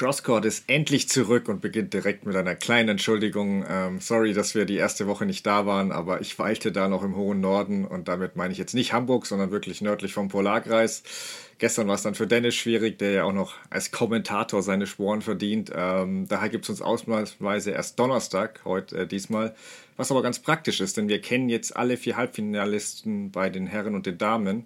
Crosscourt ist endlich zurück und beginnt direkt mit einer kleinen Entschuldigung. Ähm, sorry, dass wir die erste Woche nicht da waren, aber ich weilte da noch im hohen Norden und damit meine ich jetzt nicht Hamburg, sondern wirklich nördlich vom Polarkreis. Gestern war es dann für Dennis schwierig, der ja auch noch als Kommentator seine Sporen verdient. Ähm, daher gibt es uns ausnahmsweise erst Donnerstag, heute äh, diesmal, was aber ganz praktisch ist, denn wir kennen jetzt alle vier Halbfinalisten bei den Herren und den Damen.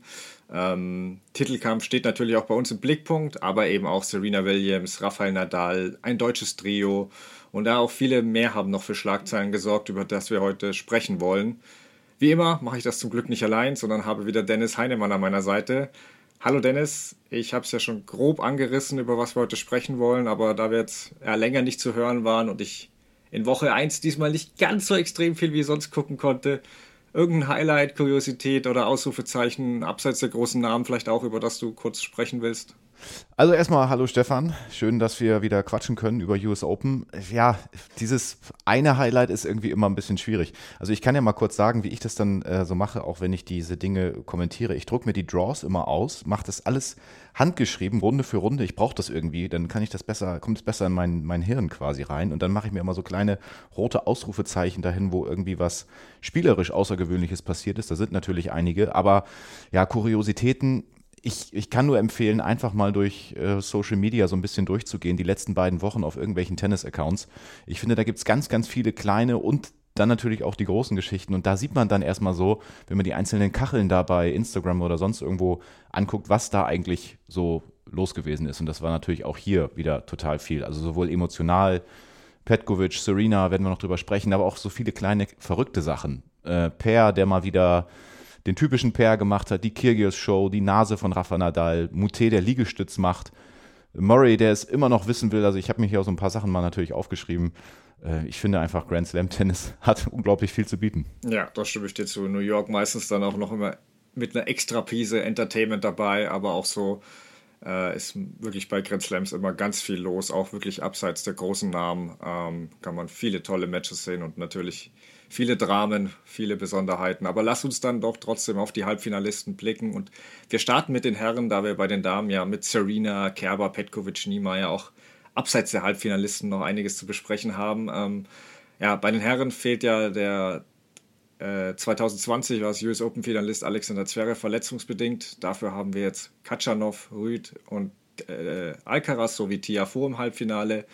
Ähm, Titelkampf steht natürlich auch bei uns im Blickpunkt, aber eben auch Serena Williams, Rafael Nadal, ein deutsches Trio und da auch viele mehr haben noch für Schlagzeilen gesorgt, über das wir heute sprechen wollen. Wie immer mache ich das zum Glück nicht allein, sondern habe wieder Dennis Heinemann an meiner Seite. Hallo Dennis, ich habe es ja schon grob angerissen, über was wir heute sprechen wollen, aber da wir jetzt ja, länger nicht zu hören waren und ich in Woche 1 diesmal nicht ganz so extrem viel wie sonst gucken konnte, irgendein Highlight, Kuriosität oder Ausrufezeichen abseits der großen Namen vielleicht auch, über das du kurz sprechen willst? Also erstmal hallo Stefan, schön, dass wir wieder quatschen können über US Open. Ja, dieses eine Highlight ist irgendwie immer ein bisschen schwierig. Also ich kann ja mal kurz sagen, wie ich das dann äh, so mache, auch wenn ich diese Dinge kommentiere. Ich drucke mir die Draws immer aus, mache das alles handgeschrieben, Runde für Runde. Ich brauche das irgendwie, dann kann ich das besser, kommt es besser in mein, mein Hirn quasi rein. Und dann mache ich mir immer so kleine rote Ausrufezeichen dahin, wo irgendwie was spielerisch Außergewöhnliches passiert ist. Da sind natürlich einige, aber ja, Kuriositäten ich, ich kann nur empfehlen, einfach mal durch äh, Social Media so ein bisschen durchzugehen, die letzten beiden Wochen auf irgendwelchen Tennis-Accounts. Ich finde, da gibt es ganz, ganz viele kleine und dann natürlich auch die großen Geschichten. Und da sieht man dann erstmal so, wenn man die einzelnen Kacheln da bei Instagram oder sonst irgendwo anguckt, was da eigentlich so los gewesen ist. Und das war natürlich auch hier wieder total viel. Also sowohl emotional, Petkovic, Serena, werden wir noch drüber sprechen, aber auch so viele kleine verrückte Sachen. Äh, Per, der mal wieder den typischen Pair gemacht hat, die Kyrgios-Show, die Nase von Rafa Nadal, Mute, der Liegestütz macht, Murray, der es immer noch wissen will. Also ich habe mir hier auch so ein paar Sachen mal natürlich aufgeschrieben. Äh, ich finde einfach Grand Slam Tennis hat unglaublich viel zu bieten. Ja, da stimme ich dir zu. New York meistens dann auch noch immer mit einer extra Prise Entertainment dabei, aber auch so äh, ist wirklich bei Grand Slams immer ganz viel los, auch wirklich abseits der großen Namen ähm, kann man viele tolle Matches sehen und natürlich viele Dramen, viele Besonderheiten. Aber lass uns dann doch trotzdem auf die Halbfinalisten blicken. Und wir starten mit den Herren, da wir bei den Damen ja mit Serena, Kerber, Petkovic, Niemeyer auch abseits der Halbfinalisten noch einiges zu besprechen haben. Ähm, ja, bei den Herren fehlt ja der äh, 2020 war es US Open Finalist Alexander Zverev verletzungsbedingt. Dafür haben wir jetzt Katschanov, Rüd und äh, Alcaraz sowie Tiafo im Halbfinale.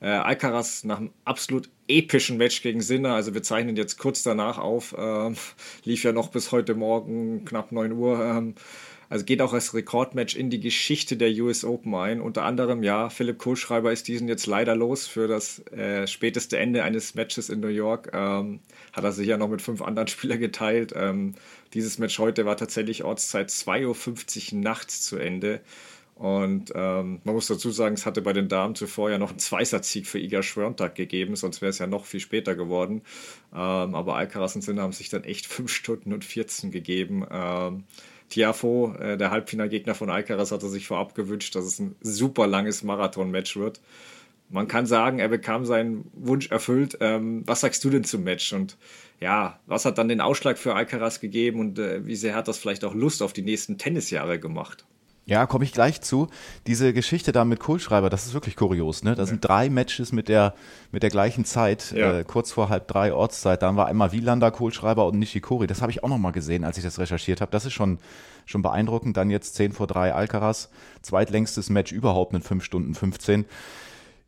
Äh, Alcaraz nach einem absolut epischen Match gegen Sinner, also wir zeichnen jetzt kurz danach auf, ähm, lief ja noch bis heute Morgen knapp 9 Uhr. Ähm, also geht auch als Rekordmatch in die Geschichte der US Open ein. Unter anderem, ja, Philipp Kohlschreiber ist diesen jetzt leider los für das äh, späteste Ende eines Matches in New York. Ähm, hat er sich ja noch mit fünf anderen Spielern geteilt. Ähm, dieses Match heute war tatsächlich Ortszeit 2.50 Uhr nachts zu Ende. Und ähm, man muss dazu sagen, es hatte bei den Damen zuvor ja noch einen Zweisatz-Sieg für Iga Schwörntag gegeben, sonst wäre es ja noch viel später geworden. Ähm, aber Alcaraz und Sinner haben sich dann echt 5 Stunden und 14 gegeben. Ähm, Tiafo, äh, der Halbfinalgegner von Alcaraz, hatte sich vorab gewünscht, dass es ein super langes Marathon-Match wird. Man kann sagen, er bekam seinen Wunsch erfüllt. Ähm, was sagst du denn zum Match? Und ja, was hat dann den Ausschlag für Alcaraz gegeben und äh, wie sehr hat das vielleicht auch Lust auf die nächsten Tennisjahre gemacht? Ja, komme ich gleich zu. Diese Geschichte da mit Kohlschreiber, das ist wirklich kurios. Ne? Da ja. sind drei Matches mit der, mit der gleichen Zeit, ja. äh, kurz vor halb drei Ortszeit. Da war einmal Wielander, Kohlschreiber und Nishikori. Das habe ich auch nochmal gesehen, als ich das recherchiert habe. Das ist schon, schon beeindruckend. Dann jetzt zehn vor drei Alcaraz. Zweitlängstes Match überhaupt mit fünf Stunden 15.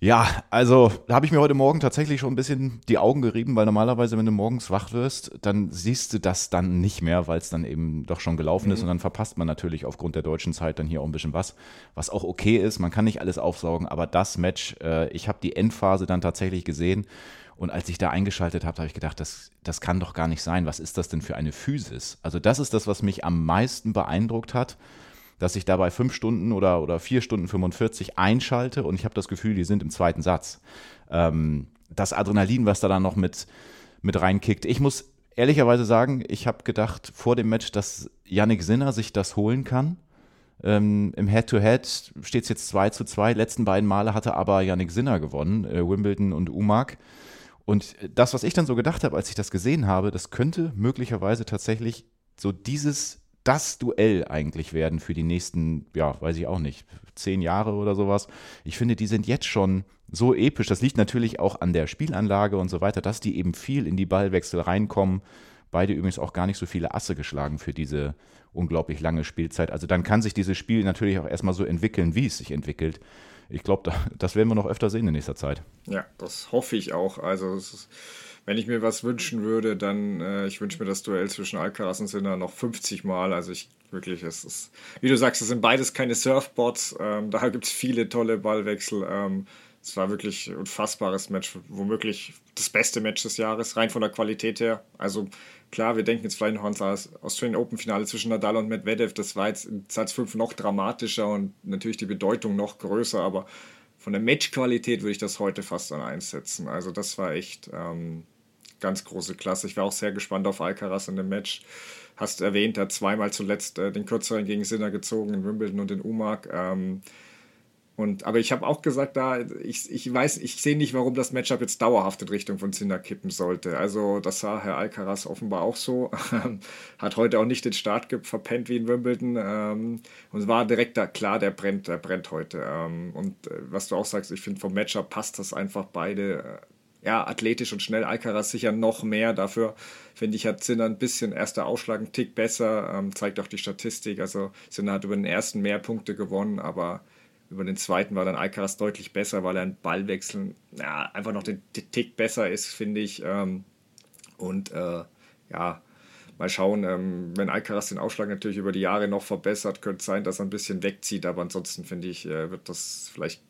Ja, also da habe ich mir heute Morgen tatsächlich schon ein bisschen die Augen gerieben, weil normalerweise, wenn du morgens wach wirst, dann siehst du das dann nicht mehr, weil es dann eben doch schon gelaufen mhm. ist und dann verpasst man natürlich aufgrund der deutschen Zeit dann hier auch ein bisschen was, was auch okay ist. Man kann nicht alles aufsaugen, aber das Match, äh, ich habe die Endphase dann tatsächlich gesehen und als ich da eingeschaltet habe, habe ich gedacht, das, das kann doch gar nicht sein. Was ist das denn für eine Physis? Also das ist das, was mich am meisten beeindruckt hat dass ich dabei fünf Stunden oder, oder vier Stunden 45 einschalte und ich habe das Gefühl, die sind im zweiten Satz. Ähm, das Adrenalin, was da dann noch mit, mit reinkickt. Ich muss ehrlicherweise sagen, ich habe gedacht vor dem Match, dass Yannick Sinner sich das holen kann. Ähm, Im Head-to-Head steht es jetzt 2 zu 2. Letzten beiden Male hatte aber Yannick Sinner gewonnen, äh, Wimbledon und Umag. Und das, was ich dann so gedacht habe, als ich das gesehen habe, das könnte möglicherweise tatsächlich so dieses das Duell eigentlich werden für die nächsten, ja, weiß ich auch nicht, zehn Jahre oder sowas. Ich finde, die sind jetzt schon so episch. Das liegt natürlich auch an der Spielanlage und so weiter, dass die eben viel in die Ballwechsel reinkommen. Beide übrigens auch gar nicht so viele Asse geschlagen für diese unglaublich lange Spielzeit. Also dann kann sich dieses Spiel natürlich auch erstmal so entwickeln, wie es sich entwickelt. Ich glaube, das werden wir noch öfter sehen in nächster Zeit. Ja, das hoffe ich auch. Also ist, wenn ich mir was wünschen würde, dann äh, ich wünsche mir das Duell zwischen Alcaraz und Sinner noch 50 Mal. Also ich wirklich, es ist, wie du sagst, es sind beides keine Surfbots. Ähm, da gibt es viele tolle Ballwechsel. Ähm, es war wirklich ein unfassbares Match, womöglich das beste Match des Jahres, rein von der Qualität her. Also klar, wir denken jetzt vielleicht noch an das Australian Open Finale zwischen Nadal und Medvedev. Das war jetzt in Satz 5 noch dramatischer und natürlich die Bedeutung noch größer, aber von der Matchqualität würde ich das heute fast an eins setzen. Also das war echt ähm, ganz große Klasse. Ich war auch sehr gespannt auf Alcaraz in dem Match. Hast erwähnt, er hat zweimal zuletzt äh, den kürzeren gegen Sinner gezogen in Wimbledon und in Umag. Ähm, und, aber ich habe auch gesagt, da, ich, ich weiß, ich sehe nicht, warum das Matchup jetzt dauerhaft in Richtung von Sinner kippen sollte. Also, das sah Herr Alcaraz offenbar auch so. Hat heute auch nicht den Start verpennt wie in Wimbledon. Ähm, und war direkt da klar, der brennt, der brennt heute. Ähm, und äh, was du auch sagst, ich finde, vom Matchup passt das einfach beide. Äh, ja, athletisch und schnell. Alcaraz sicher noch mehr. Dafür, finde ich, hat Sinner ein bisschen erster Ausschlag einen Tick besser. Ähm, zeigt auch die Statistik. Also, Sinner hat über den ersten mehr Punkte gewonnen, aber über den zweiten war dann Alcaraz deutlich besser, weil er ein Ballwechseln ja, einfach noch den Tick besser ist, finde ich. Ähm, und äh, ja, mal schauen, ähm, wenn Alcaraz den Ausschlag natürlich über die Jahre noch verbessert, könnte es sein, dass er ein bisschen wegzieht. Aber ansonsten finde ich, äh, wird das vielleicht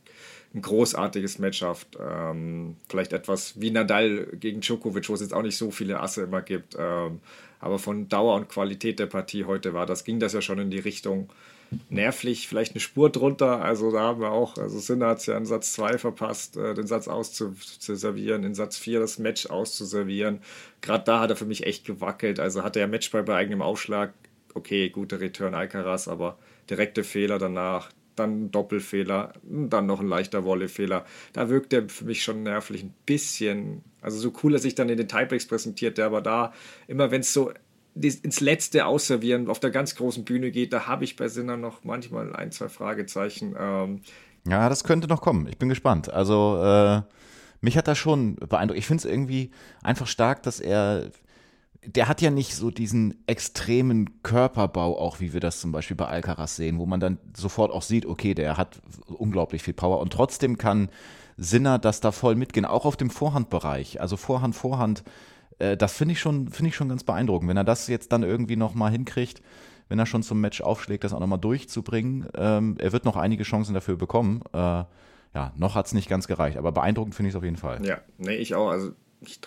ein großartiges Matchup. Ähm, vielleicht etwas wie Nadal gegen Djokovic, wo es jetzt auch nicht so viele Asse immer gibt. Ähm, aber von Dauer und Qualität der Partie heute war das, ging das ja schon in die Richtung nervlich vielleicht eine Spur drunter. Also da haben wir auch, also Sinner hat es ja in Satz 2 verpasst, äh, den Satz auszuservieren, in Satz 4 das Match auszuservieren. Gerade da hat er für mich echt gewackelt. Also hatte er Matchball bei eigenem Aufschlag, okay, guter Return Alcaraz, aber direkte Fehler danach, dann Doppelfehler, dann noch ein leichter Wollefehler. Da wirkt er für mich schon nervlich ein bisschen. Also so cool er sich dann in den Tiebreaks präsentiert, der aber da immer, wenn es so ins letzte Ausservieren auf der ganz großen Bühne geht, da habe ich bei Sinner noch manchmal ein, zwei Fragezeichen. Ähm, ja, das könnte noch kommen. Ich bin gespannt. Also, äh, mich hat das schon beeindruckt. Ich finde es irgendwie einfach stark, dass er. Der hat ja nicht so diesen extremen Körperbau, auch wie wir das zum Beispiel bei Alcaraz sehen, wo man dann sofort auch sieht, okay, der hat unglaublich viel Power und trotzdem kann Sinner das da voll mitgehen, auch auf dem Vorhandbereich. Also Vorhand, Vorhand äh, das finde ich, schon, find ich schon ganz beeindruckend. Wenn er das jetzt dann irgendwie nochmal hinkriegt, wenn er schon zum Match aufschlägt, das auch nochmal durchzubringen. Ähm, er wird noch einige Chancen dafür bekommen. Äh, ja, noch hat es nicht ganz gereicht, aber beeindruckend finde ich es auf jeden Fall. Ja, nee, ich auch. Also ich,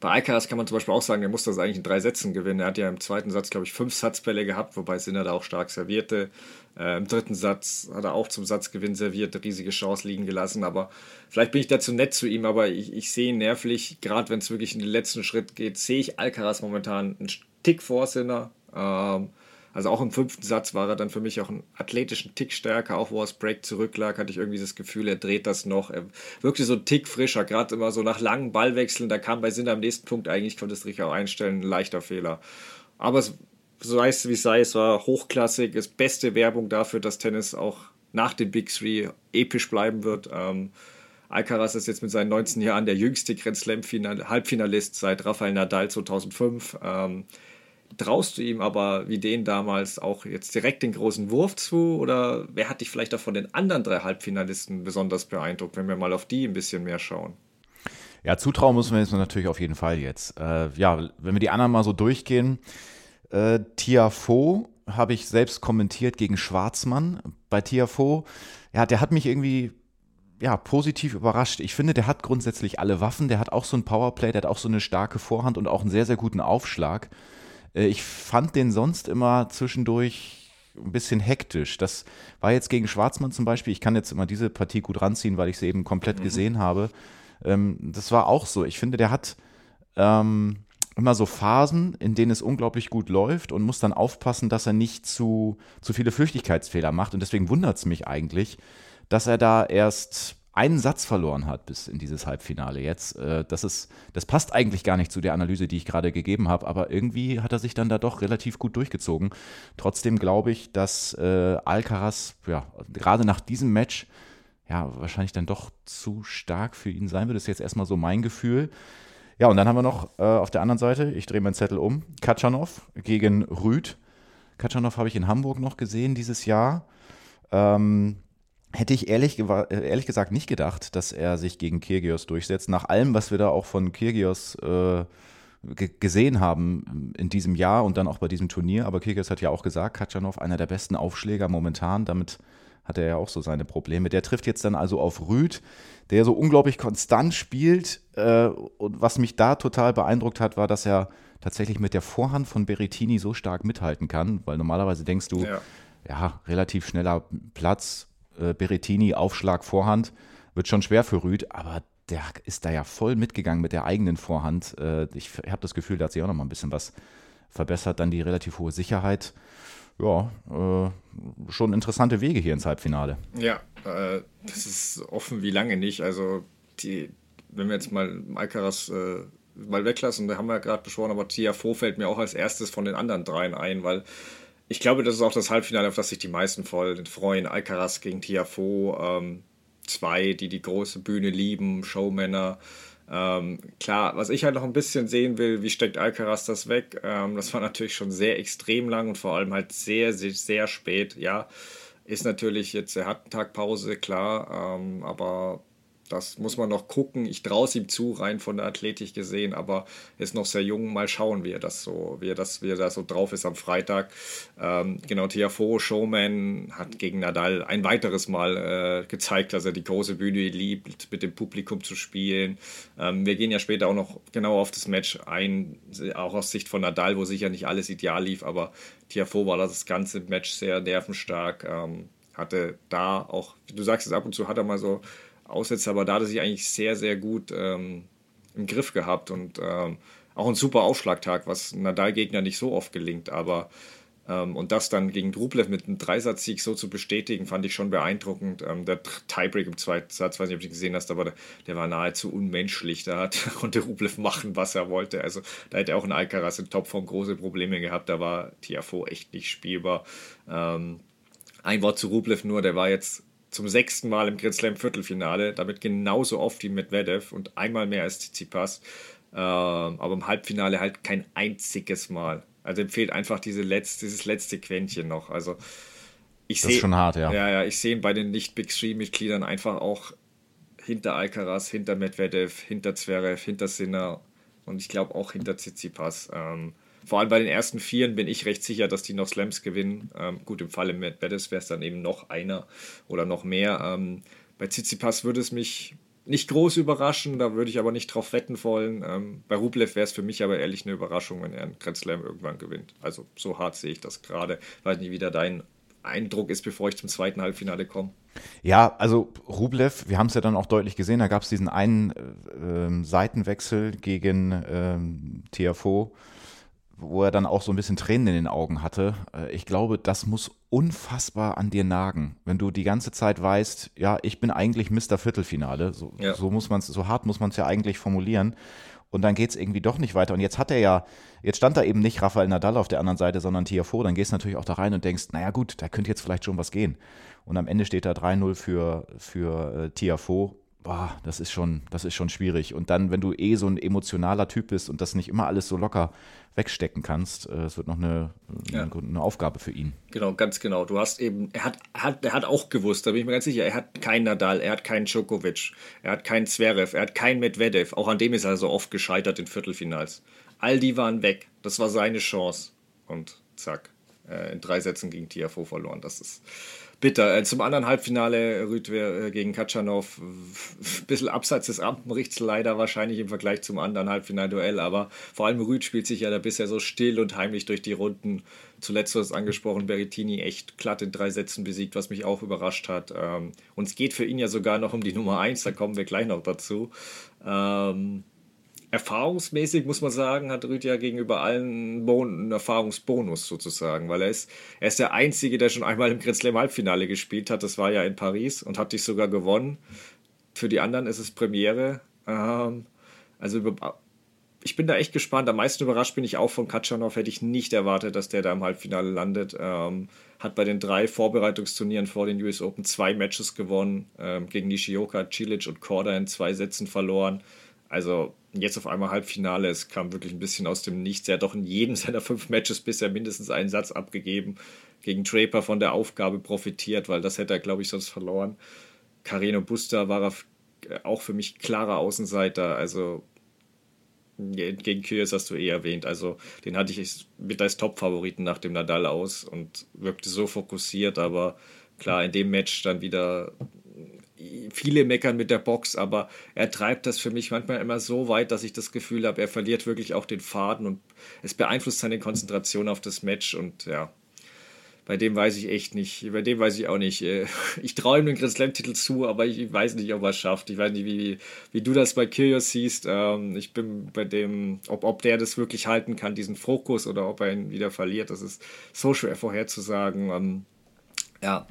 bei Alcaraz kann man zum Beispiel auch sagen, er muss das eigentlich in drei Sätzen gewinnen. Er hat ja im zweiten Satz, glaube ich, fünf Satzbälle gehabt, wobei Sinner da auch stark servierte. Äh, Im dritten Satz hat er auch zum Satzgewinn serviert, eine riesige Chance liegen gelassen. Aber vielleicht bin ich da zu nett zu ihm, aber ich, ich sehe ihn nervlich, gerade wenn es wirklich in den letzten Schritt geht, sehe ich Alcaraz momentan einen Tick vor Sinner. Ähm, also auch im fünften Satz war er dann für mich auch einen athletischen Tick stärker, auch wo er das Break zurücklag, hatte ich irgendwie das Gefühl, er dreht das noch. Er wirkte so ein Tick frischer, gerade immer so nach langen Ballwechseln, da kam bei Sinner am nächsten Punkt eigentlich, konnte es richtig auch einstellen, ein leichter Fehler. Aber es sei es wie es sei, es war hochklassig, ist beste Werbung dafür, dass Tennis auch nach dem Big Three episch bleiben wird. Ähm, Alcaraz ist jetzt mit seinen 19 Jahren der jüngste Grand Slam Halbfinalist seit Rafael Nadal 2005. Ähm, traust du ihm aber wie den damals auch jetzt direkt den großen Wurf zu oder wer hat dich vielleicht auch von den anderen drei Halbfinalisten besonders beeindruckt, wenn wir mal auf die ein bisschen mehr schauen? Ja, zutrauen müssen wir jetzt natürlich auf jeden Fall jetzt. Äh, ja, wenn wir die anderen mal so durchgehen, äh, Tiafo habe ich selbst kommentiert gegen Schwarzmann. Bei Tiafo, ja, der hat mich irgendwie ja, positiv überrascht. Ich finde, der hat grundsätzlich alle Waffen. Der hat auch so ein Powerplay, der hat auch so eine starke Vorhand und auch einen sehr, sehr guten Aufschlag. Äh, ich fand den sonst immer zwischendurch ein bisschen hektisch. Das war jetzt gegen Schwarzmann zum Beispiel. Ich kann jetzt immer diese Partie gut ranziehen, weil ich sie eben komplett mhm. gesehen habe. Ähm, das war auch so. Ich finde, der hat ähm, immer so Phasen, in denen es unglaublich gut läuft und muss dann aufpassen, dass er nicht zu, zu viele Flüchtigkeitsfehler macht. Und deswegen wundert es mich eigentlich, dass er da erst einen Satz verloren hat bis in dieses Halbfinale jetzt. Äh, das, ist, das passt eigentlich gar nicht zu der Analyse, die ich gerade gegeben habe, aber irgendwie hat er sich dann da doch relativ gut durchgezogen. Trotzdem glaube ich, dass äh, Alcaraz, ja, gerade nach diesem Match, ja, wahrscheinlich dann doch zu stark für ihn sein wird. Das ist jetzt erstmal so mein Gefühl. Ja, und dann haben wir noch äh, auf der anderen Seite, ich drehe meinen Zettel um, Katschanov gegen Rüd. Katschanov habe ich in Hamburg noch gesehen dieses Jahr. Ähm, hätte ich ehrlich, äh, ehrlich gesagt nicht gedacht, dass er sich gegen Kirgios durchsetzt. Nach allem, was wir da auch von Kirgios äh, gesehen haben in diesem Jahr und dann auch bei diesem Turnier. Aber Kirgios hat ja auch gesagt, Katschanov einer der besten Aufschläger momentan. Damit hat er ja auch so seine Probleme. Der trifft jetzt dann also auf Rüd, der so unglaublich konstant spielt. Äh, und was mich da total beeindruckt hat, war, dass er tatsächlich mit der Vorhand von Berrettini so stark mithalten kann, weil normalerweise denkst du, ja, ja relativ schneller Platz, äh, Berrettini, Aufschlag, Vorhand, wird schon schwer für Rüd, aber der ist da ja voll mitgegangen mit der eigenen Vorhand. Äh, ich habe das Gefühl, da hat sich auch noch mal ein bisschen was verbessert. Dann die relativ hohe Sicherheit. Ja, äh, schon interessante Wege hier ins Halbfinale. Ja, äh, das ist offen wie lange nicht. Also, die, wenn wir jetzt mal Alcaraz äh, mal weglassen, da haben wir ja gerade besprochen, aber Tiafo fällt mir auch als erstes von den anderen dreien ein, weil ich glaube, das ist auch das Halbfinale, auf das sich die meisten voll freuen. Alcaraz gegen Tiafo, ähm, zwei, die die große Bühne lieben, Showmänner. Ähm, klar, was ich halt noch ein bisschen sehen will, wie steckt Alcaraz das weg? Ähm, das war natürlich schon sehr extrem lang und vor allem halt sehr, sehr, sehr spät. Ja, ist natürlich jetzt, er hat einen Tag Pause, klar, ähm, aber das muss man noch gucken. Ich traue es ihm zu, rein von der Athletik gesehen, aber ist noch sehr jung. Mal schauen, wie er das so, wie er das, wie er da so drauf ist am Freitag. Ähm, genau, Tiafo, Showman, hat gegen Nadal ein weiteres Mal äh, gezeigt, dass er die große Bühne liebt, mit dem Publikum zu spielen. Ähm, wir gehen ja später auch noch genau auf das Match ein, auch aus Sicht von Nadal, wo sicher nicht alles ideal lief, aber Tiafo war das ganze Match sehr nervenstark. Ähm, hatte da auch, du sagst es ab und zu, hat er mal so Aussätze, aber da hat er sich eigentlich sehr, sehr gut ähm, im Griff gehabt und ähm, auch ein super Aufschlagtag, was Nadal-Gegner nicht so oft gelingt, aber ähm, und das dann gegen Rublev mit einem Dreisatzsieg so zu bestätigen, fand ich schon beeindruckend. Ähm, der Tiebreak im zweiten Satz, weiß nicht, ob du gesehen hast, aber der, der war nahezu unmenschlich. Da hat, konnte Rublev machen, was er wollte. Also da hätte auch ein Alcaraz in Topform große Probleme gehabt. Da war Tiafo echt nicht spielbar. Ähm, ein Wort zu Rublev nur, der war jetzt zum sechsten Mal im Grand Slam Viertelfinale, damit genauso oft wie Medvedev und einmal mehr als Tsitsipas, ähm, aber im Halbfinale halt kein einziges Mal. Also ihm fehlt einfach diese letzte, dieses letzte Quäntchen noch. Also ich sehe schon hart, ja. Ja, ja, ich sehe ihn bei den nicht Big Three Mitgliedern einfach auch hinter Alcaraz, hinter Medvedev, hinter Zverev, hinter Sinner und ich glaube auch hinter Tsitsipas. Ähm, vor allem bei den ersten Vieren bin ich recht sicher, dass die noch Slams gewinnen. Ähm, gut, im Falle mit Bettis wäre es dann eben noch einer oder noch mehr. Ähm, bei Tsitsipas würde es mich nicht groß überraschen, da würde ich aber nicht drauf wetten wollen. Ähm, bei Rublev wäre es für mich aber ehrlich eine Überraschung, wenn er einen Grand Slam irgendwann gewinnt. Also so hart sehe ich das gerade. Weiß nicht, wie da dein Eindruck ist, bevor ich zum zweiten Halbfinale komme. Ja, also Rublev, wir haben es ja dann auch deutlich gesehen, da gab es diesen einen äh, Seitenwechsel gegen ähm, TFO wo er dann auch so ein bisschen Tränen in den Augen hatte. Äh, ich glaube, das muss unfassbar an dir nagen, wenn du die ganze Zeit weißt, ja, ich bin eigentlich Mr. Viertelfinale. So, ja. so muss man so hart muss man es ja eigentlich formulieren. Und dann geht es irgendwie doch nicht weiter. Und jetzt hat er ja, jetzt stand da eben nicht Rafael Nadal auf der anderen Seite, sondern Tiafo. Dann gehst du natürlich auch da rein und denkst, naja gut, da könnte jetzt vielleicht schon was gehen. Und am Ende steht da 3-0 für, für äh, Tiafo boah, das ist schon, das ist schon schwierig. Und dann, wenn du eh so ein emotionaler Typ bist und das nicht immer alles so locker wegstecken kannst, äh, es wird noch eine, ja. eine, eine, Aufgabe für ihn. Genau, ganz genau. Du hast eben, er hat, hat, er hat auch gewusst, da bin ich mir ganz sicher, er hat keinen Nadal, er hat keinen Djokovic, er hat keinen Zverev, er hat keinen Medvedev. Auch an dem ist er so oft gescheitert in Viertelfinals. All die waren weg. Das war seine Chance. Und zack, äh, in drei Sätzen gegen Tiafo verloren. Das ist bitter. Äh, zum anderen Halbfinale Rüdwer äh, gegen Katschanov. Ein bisschen abseits des Rampenrichts leider wahrscheinlich im Vergleich zum anderen Halbfinalduell, aber vor allem Rüd spielt sich ja da bisher so still und heimlich durch die Runden. Zuletzt du hast angesprochen, Berrettini echt glatt in drei Sätzen besiegt, was mich auch überrascht hat. Ähm, und es geht für ihn ja sogar noch um die Nummer 1, da kommen wir gleich noch dazu. Ähm, erfahrungsmäßig muss man sagen, hat Rüdiger gegenüber allen Bon einen Erfahrungsbonus sozusagen, weil er ist, er ist der Einzige, der schon einmal im Grand Slam Halbfinale gespielt hat. Das war ja in Paris und hat dich sogar gewonnen. für die anderen ist es Premiere. Ähm, also ich bin da echt gespannt. Am meisten überrascht bin ich auch von Katschanov. Hätte ich nicht erwartet, dass der da im Halbfinale landet. Ähm, hat bei den drei Vorbereitungsturnieren vor den US Open zwei Matches gewonnen. Ähm, gegen Nishioka, Cilic und Korda in zwei Sätzen verloren. Also jetzt auf einmal Halbfinale. Es kam wirklich ein bisschen aus dem Nichts. Er hat doch in jedem seiner fünf Matches bisher mindestens einen Satz abgegeben. Gegen Draper von der Aufgabe profitiert, weil das hätte er, glaube ich, sonst verloren. Carino Busta war auch für mich klarer Außenseiter. Also gegen Kyrgios hast du eh erwähnt. Also den hatte ich mit als Top-Favoriten nach dem Nadal aus und wirkte so fokussiert, aber klar, in dem Match dann wieder viele meckern mit der Box, aber er treibt das für mich manchmal immer so weit, dass ich das Gefühl habe, er verliert wirklich auch den Faden und es beeinflusst seine Konzentration auf das Match und ja, bei dem weiß ich echt nicht. Bei dem weiß ich auch nicht. Äh, ich traue ihm den Grand Slam-Titel zu, aber ich weiß nicht, ob er es schafft. Ich weiß nicht, wie, wie du das bei Kyrgios siehst. Ähm, ich bin bei dem, ob, ob der das wirklich halten kann, diesen Fokus, oder ob er ihn wieder verliert. Das ist so schwer vorherzusagen. Ähm, ja,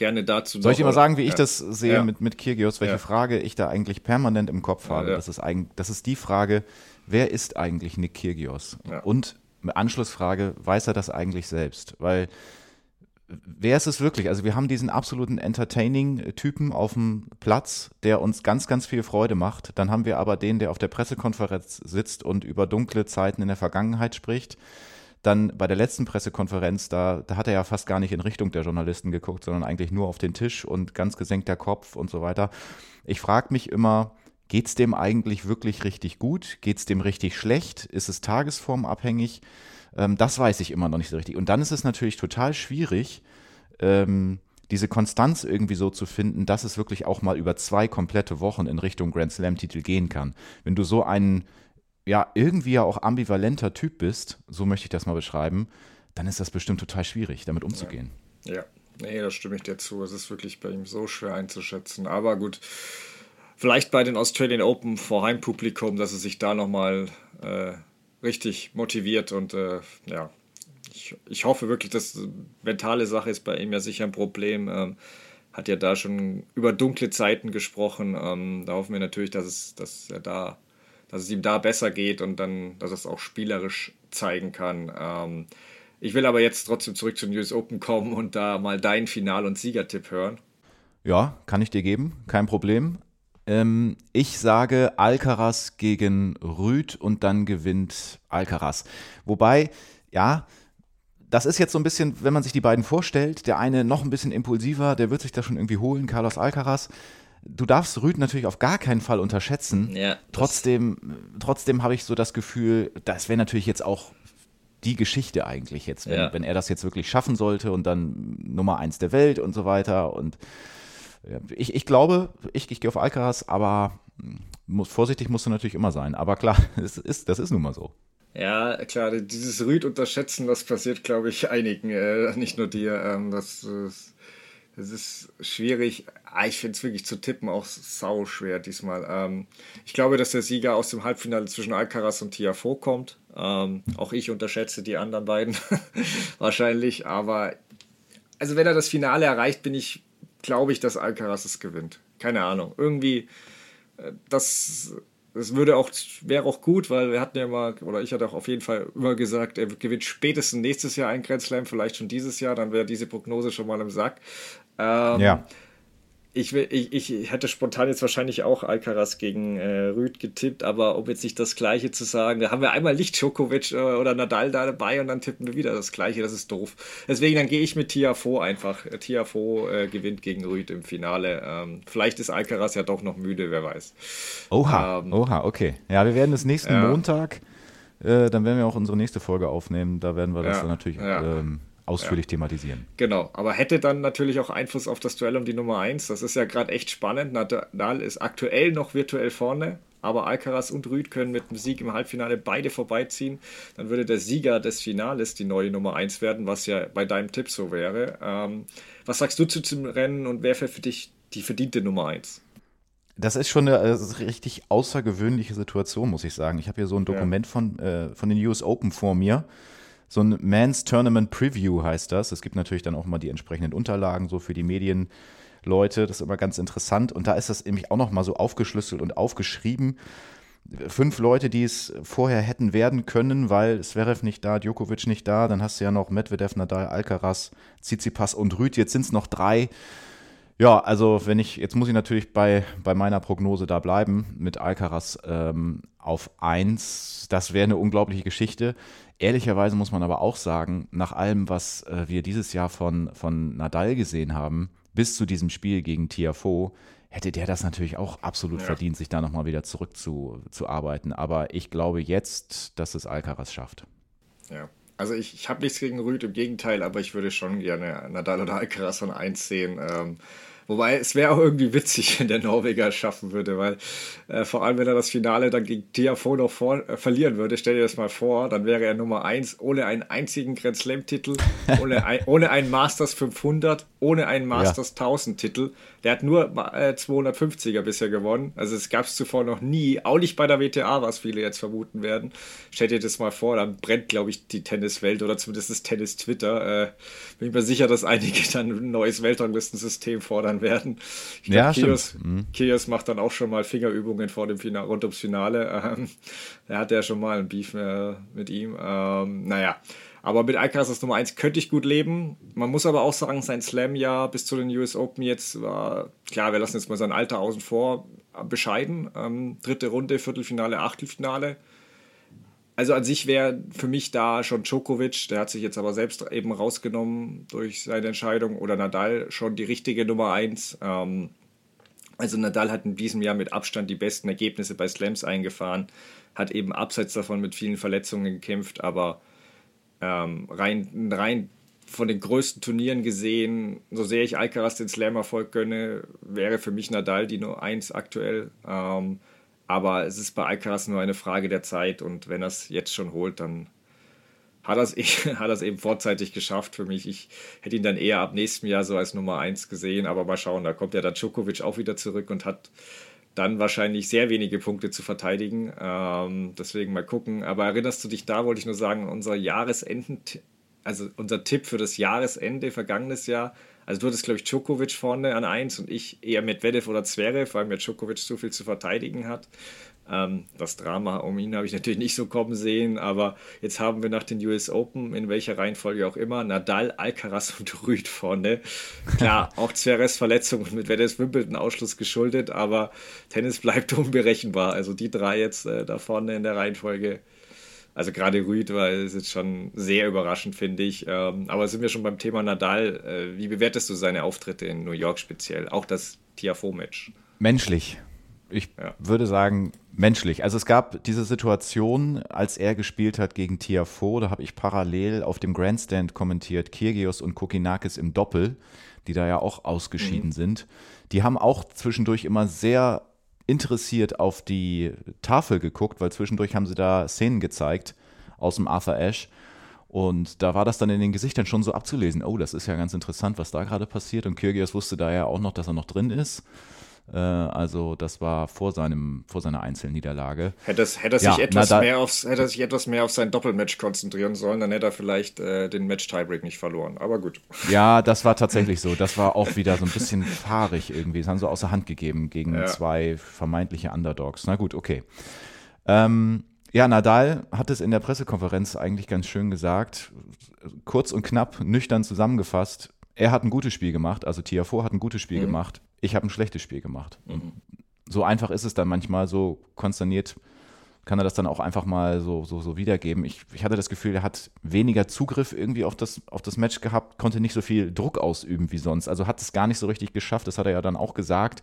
gerne dazu. Soll ich dir mal sagen, wie ich das sehe mit, mit Kyrgios, welche. Frage ich da eigentlich permanent im Kopf habe? Das, ist eigentlich, das ist die Frage, wer ist eigentlich Nick Kyrgios? Und Anschlussfrage, weiß er das eigentlich selbst? Weil wer ist es wirklich? Also wir haben diesen absoluten Entertaining-Typen auf dem Platz, der uns ganz, ganz viel Freude macht. Dann haben wir aber den, der auf der Pressekonferenz sitzt und über dunkle Zeiten in der Vergangenheit spricht. Dann bei der letzten Pressekonferenz, da, da hat er ja fast gar nicht in Richtung der Journalisten geguckt, sondern eigentlich nur auf den Tisch und ganz gesenkter Kopf und so weiter. Ich frage mich immer, geht es dem eigentlich wirklich richtig gut? Geht es dem richtig schlecht? Ist es tagesformabhängig? Ähm, das weiß ich immer noch nicht so richtig. Und dann ist es natürlich total schwierig, ähm, diese Konstanz irgendwie so zu finden, dass es wirklich auch mal über zwei komplette Wochen in Richtung Grand Slam-Titel gehen kann. Wenn du so ein, ja, irgendwie ja auch ambivalenter Typ bist, so möchte ich das mal beschreiben, dann ist das bestimmt total schwierig, damit umzugehen. Ja, ja. nee, da stimme ich dir zu. Es ist wirklich bei ihm so schwer einzuschätzen. Aber gut, vielleicht bei den Australian Open vor Heimpublikum, dass er sich da nochmal äh, richtig motiviert und äh, ja, ich, ich hoffe wirklich, dass mentale Sache ist bei ihm ja sicher ein Problem. Ähm, hat ja da schon über dunkle Zeiten gesprochen. Ähm, da hoffen wir natürlich, dass es, dass er da, dass es ihm da besser geht und dann, dass er es auch spielerisch zeigen kann. Ähm, ich will aber jetzt trotzdem zurück zu News Open kommen und da mal deinen Final- und Siegertipp hören. Ja, kann ich dir geben, kein Problem. Ähm, ich sage Alcaraz gegen Rüd und dann gewinnt Alcaraz. Wobei, ja, das ist jetzt so ein bisschen, wenn man sich die beiden vorstellt, der eine noch ein bisschen impulsiver, der wird sich da schon irgendwie holen, Carlos Alcaraz. Du darfst Rüd natürlich auf gar keinen Fall unterschätzen. Ja, trotzdem trotzdem habe ich so das Gefühl, das wäre natürlich jetzt auch die Geschichte eigentlich jetzt, wenn, ja. wenn er das jetzt wirklich schaffen sollte und dann Nummer eins der Welt und so weiter und ich, ich glaube, ich, ich gehe auf Alcaraz, aber hm, muss, vorsichtig musst du natürlich immer sein. Aber klar, das ist, das ist nun mal so. Ja, klar, dieses Rüd unterschätzen, das passiert, glaube ich, einigen, äh, nicht nur dir. Ähm, das, das, das, ist schwierig. Ah, ich finde es wirklich zu tippen auch sau schwer diesmal. Ähm, ich glaube, dass der Sieger aus dem Halbfinale zwischen Alcaraz und Tiafo kommt. Ähm, auch ich unterschätze die anderen beiden wahrscheinlich, aber also wenn er das Finale erreicht, bin ich glaube ich, dass Alcaraz es gewinnt. Keine Ahnung. Irgendwie, äh, das, das würde auch, wäre auch gut, weil wir hatten ja mal, oder ich hatte auch auf jeden Fall immer gesagt, er gewinnt spätestens nächstes Jahr ein Grand Slam, vielleicht schon dieses Jahr, dann wäre diese Prognose schon mal im Sack. Ähm, ja ich, will, ich, ich hätte spontan jetzt wahrscheinlich auch Alcaraz gegen äh, Rüd getippt, aber um jetzt nicht das Gleiche zu sagen, da haben wir einmal nicht Djokovic äh, oder Nadal da dabei und dann tippen wir wieder das Gleiche, das ist doof. Deswegen dann gehe ich mit Tiafo einfach. Tiafo äh, gewinnt gegen Rüd im Finale. Ähm, vielleicht ist Alcaraz ja doch noch müde, wer weiß. Oha, ähm, oha, okay. Ja, wir werden es nächsten Montag, äh, dann werden wir auch unsere nächste Folge aufnehmen, da werden wir das ja, dann natürlich ja. ähm, ausführlich ja. thematisieren. Genau, aber hätte dann natürlich auch Einfluss auf das Duell um die Nummer 1. Das ist ja gerade echt spannend. Nadal ist aktuell noch virtuell vorne, aber Alcaraz und Rüd können mit dem Sieg im Halbfinale beide vorbeiziehen. Dann würde der Sieger des Finales die neue Nummer 1 werden, was ja bei deinem Tipp so wäre. Ähm, was sagst du zu dem Rennen und wer wäre für dich die verdiente Nummer 1? Das ist schon eine also richtig außergewöhnliche Situation, muss ich sagen. Ich habe hier so ein Dokument ja. von, äh, von den US Open vor mir so ein Men's Tournament Preview heißt das. Es gibt natürlich dann auch mal die entsprechenden Unterlagen so für die Medienleute. Das ist immer ganz interessant. Und da ist das nämlich auch noch mal so aufgeschlüsselt und aufgeschrieben. Fünf Leute, die es vorher hätten werden können, weil Zverev nicht da, Djokovic nicht da. Dann hast du ja noch Medvedev, Nadal, Alcaraz, Tsitsipas und Rüd. Jetzt sind es noch drei. Ja, also wenn ich, jetzt muss ich natürlich bei, bei meiner Prognose da bleiben mit Alcaraz ähm, auf 1. Das wäre eine unglaubliche Geschichte. Ehrlicherweise muss man aber auch sagen, nach allem, was äh, wir dieses Jahr von, von Nadal gesehen haben, bis zu diesem Spiel gegen Tiafo, hätte der das natürlich auch absolut ja. verdient, sich da nochmal wieder zurückzuarbeiten. Aber ich glaube jetzt, dass es Alcaraz schafft. Ja, also ich, ich habe nichts gegen Rüd, im Gegenteil, aber ich würde schon gerne Nadal oder Alcaraz von 1 sehen. Ähm, Wobei es wäre auch irgendwie witzig, wenn der Norweger es schaffen würde, weil äh, vor allem, wenn er das Finale dann gegen Tiafoe noch vor, äh, verlieren würde, stell dir das mal vor, dann wäre er Nummer 1 ohne einen einzigen Grand Slam-Titel, ohne, ein, ohne einen Masters 500, ohne einen Masters ja. 1000-Titel. Der hat nur äh, 250er bisher gewonnen. Also es gab es zuvor noch nie, auch nicht bei der WTA, was viele jetzt vermuten werden. Stell dir das mal vor, dann brennt, glaube ich, die Tenniswelt oder zumindest das Tennis-Twitter. Äh, bin ich mir sicher, dass einige dann ein neues Weltranglistensystem fordern werden. Ich glaube, ja, Kios, mhm. Kios macht dann auch schon mal Fingerübungen vor dem Finale, rund ums Finale. Ähm, er hatte ja schon mal ein Beef äh, mit ihm. Ähm, naja, aber mit Alcaraz als Nummer 1 könnte ich gut leben. Man muss aber auch sagen, sein Slam-Jahr bis zu den US Open jetzt war, klar, wir lassen jetzt mal sein Alter außen vor, bescheiden. Ähm, dritte Runde, Viertelfinale, Achtelfinale. Also an sich wäre für mich da schon Djokovic, der hat sich jetzt aber selbst eben rausgenommen durch seine Entscheidung, oder Nadal schon die richtige Nummer 1. Ähm, also Nadal hat in diesem Jahr mit Abstand die besten Ergebnisse bei Slams eingefahren, hat eben abseits davon mit vielen Verletzungen gekämpft, aber ähm, rein, rein von den größten Turnieren gesehen, so sehr ich Alcaraz den Slam-Erfolg gönne, wäre für mich Nadal die Nummer 1 aktuell. Ähm, aber es ist bei Alcaraz nur eine Frage der Zeit und wenn er es jetzt schon holt, dann hat er es er's eben vorzeitig geschafft für mich. Ich hätte ihn dann eher ab nächstem Jahr so als Nummer 1 gesehen, aber mal schauen, da kommt ja dann Djokovic auch wieder zurück und hat dann wahrscheinlich sehr wenige Punkte zu verteidigen. Ähm, deswegen mal gucken. Aber erinnerst du dich da, wollte ich nur sagen, unser Jahresenden, also unser Tipp für das Jahresende vergangenes Jahr also du hattest, glaube ich, Djokovic vorne an 1 und ich eher Medvedev oder Zverev, weil mir Djokovic so viel zu verteidigen hat. Ähm, das Drama um ihn habe ich natürlich nicht so kommen sehen, aber jetzt haben wir nach den US Open, in welcher Reihenfolge auch immer, Nadal, Alcaraz und Rüd vorne. Klar, auch Zverevs Verletzung und Medvedevs Wimbledon-Ausschluss geschuldet, aber Tennis bleibt unberechenbar. Also die drei jetzt äh, da vorne in der Reihenfolge also gerade Rüd war es jetzt schon sehr überraschend, finde ich. Ähm, aber sind wir schon beim Thema Nadal. Äh, wie bewertest du seine Auftritte in New York speziell? Auch das Tiafo-Match? Menschlich. Ich ja. würde sagen, menschlich. Also es gab diese Situation, als er gespielt hat gegen Tiafo, da habe ich parallel auf dem Grandstand kommentiert, Kirgios und Kokinakis im Doppel, die da ja auch ausgeschieden mhm. sind. Die haben auch zwischendurch immer sehr interessiert auf die Tafel geguckt, weil zwischendurch haben sie da Szenen gezeigt aus dem Arthur Ashe. Und da war das dann in den Gesichtern schon so abzulesen. Oh, das ist ja ganz interessant, was da gerade passiert. Und Kyrgios wusste da ja auch noch, dass er noch drin ist. Äh, also das war vor, seinem, vor seiner Einzelniederlage. Hätte, es, hätte, er ja, sich etwas na, mehr aufs, hätte er sich etwas mehr auf sein Doppelmatch konzentrieren sollen, dann hätte er vielleicht äh, den Match-Tiebreak nicht verloren. Aber gut. Ja, das war tatsächlich so. Das war auch wieder so ein bisschen fahrig irgendwie. Das haben sie außer Hand gegeben gegen ja. zwei vermeintliche Underdogs. Na gut, okay. Ähm, ja, Nadal hat es in der Pressekonferenz eigentlich ganz schön gesagt. Kurz und knapp, nüchtern zusammengefasst. Er hat ein gutes Spiel gemacht, also Tiafoe hat ein gutes Spiel mhm. gemacht ich habe ein schlechtes Spiel gemacht. Mhm. So einfach ist es dann manchmal, so konsterniert kann er das dann auch einfach mal so, so, so wiedergeben. Ich, ich hatte das Gefühl, er hat weniger Zugriff irgendwie auf das, auf das Match gehabt, konnte nicht so viel Druck ausüben wie sonst. Also hat es gar nicht so richtig geschafft, das hat er ja dann auch gesagt,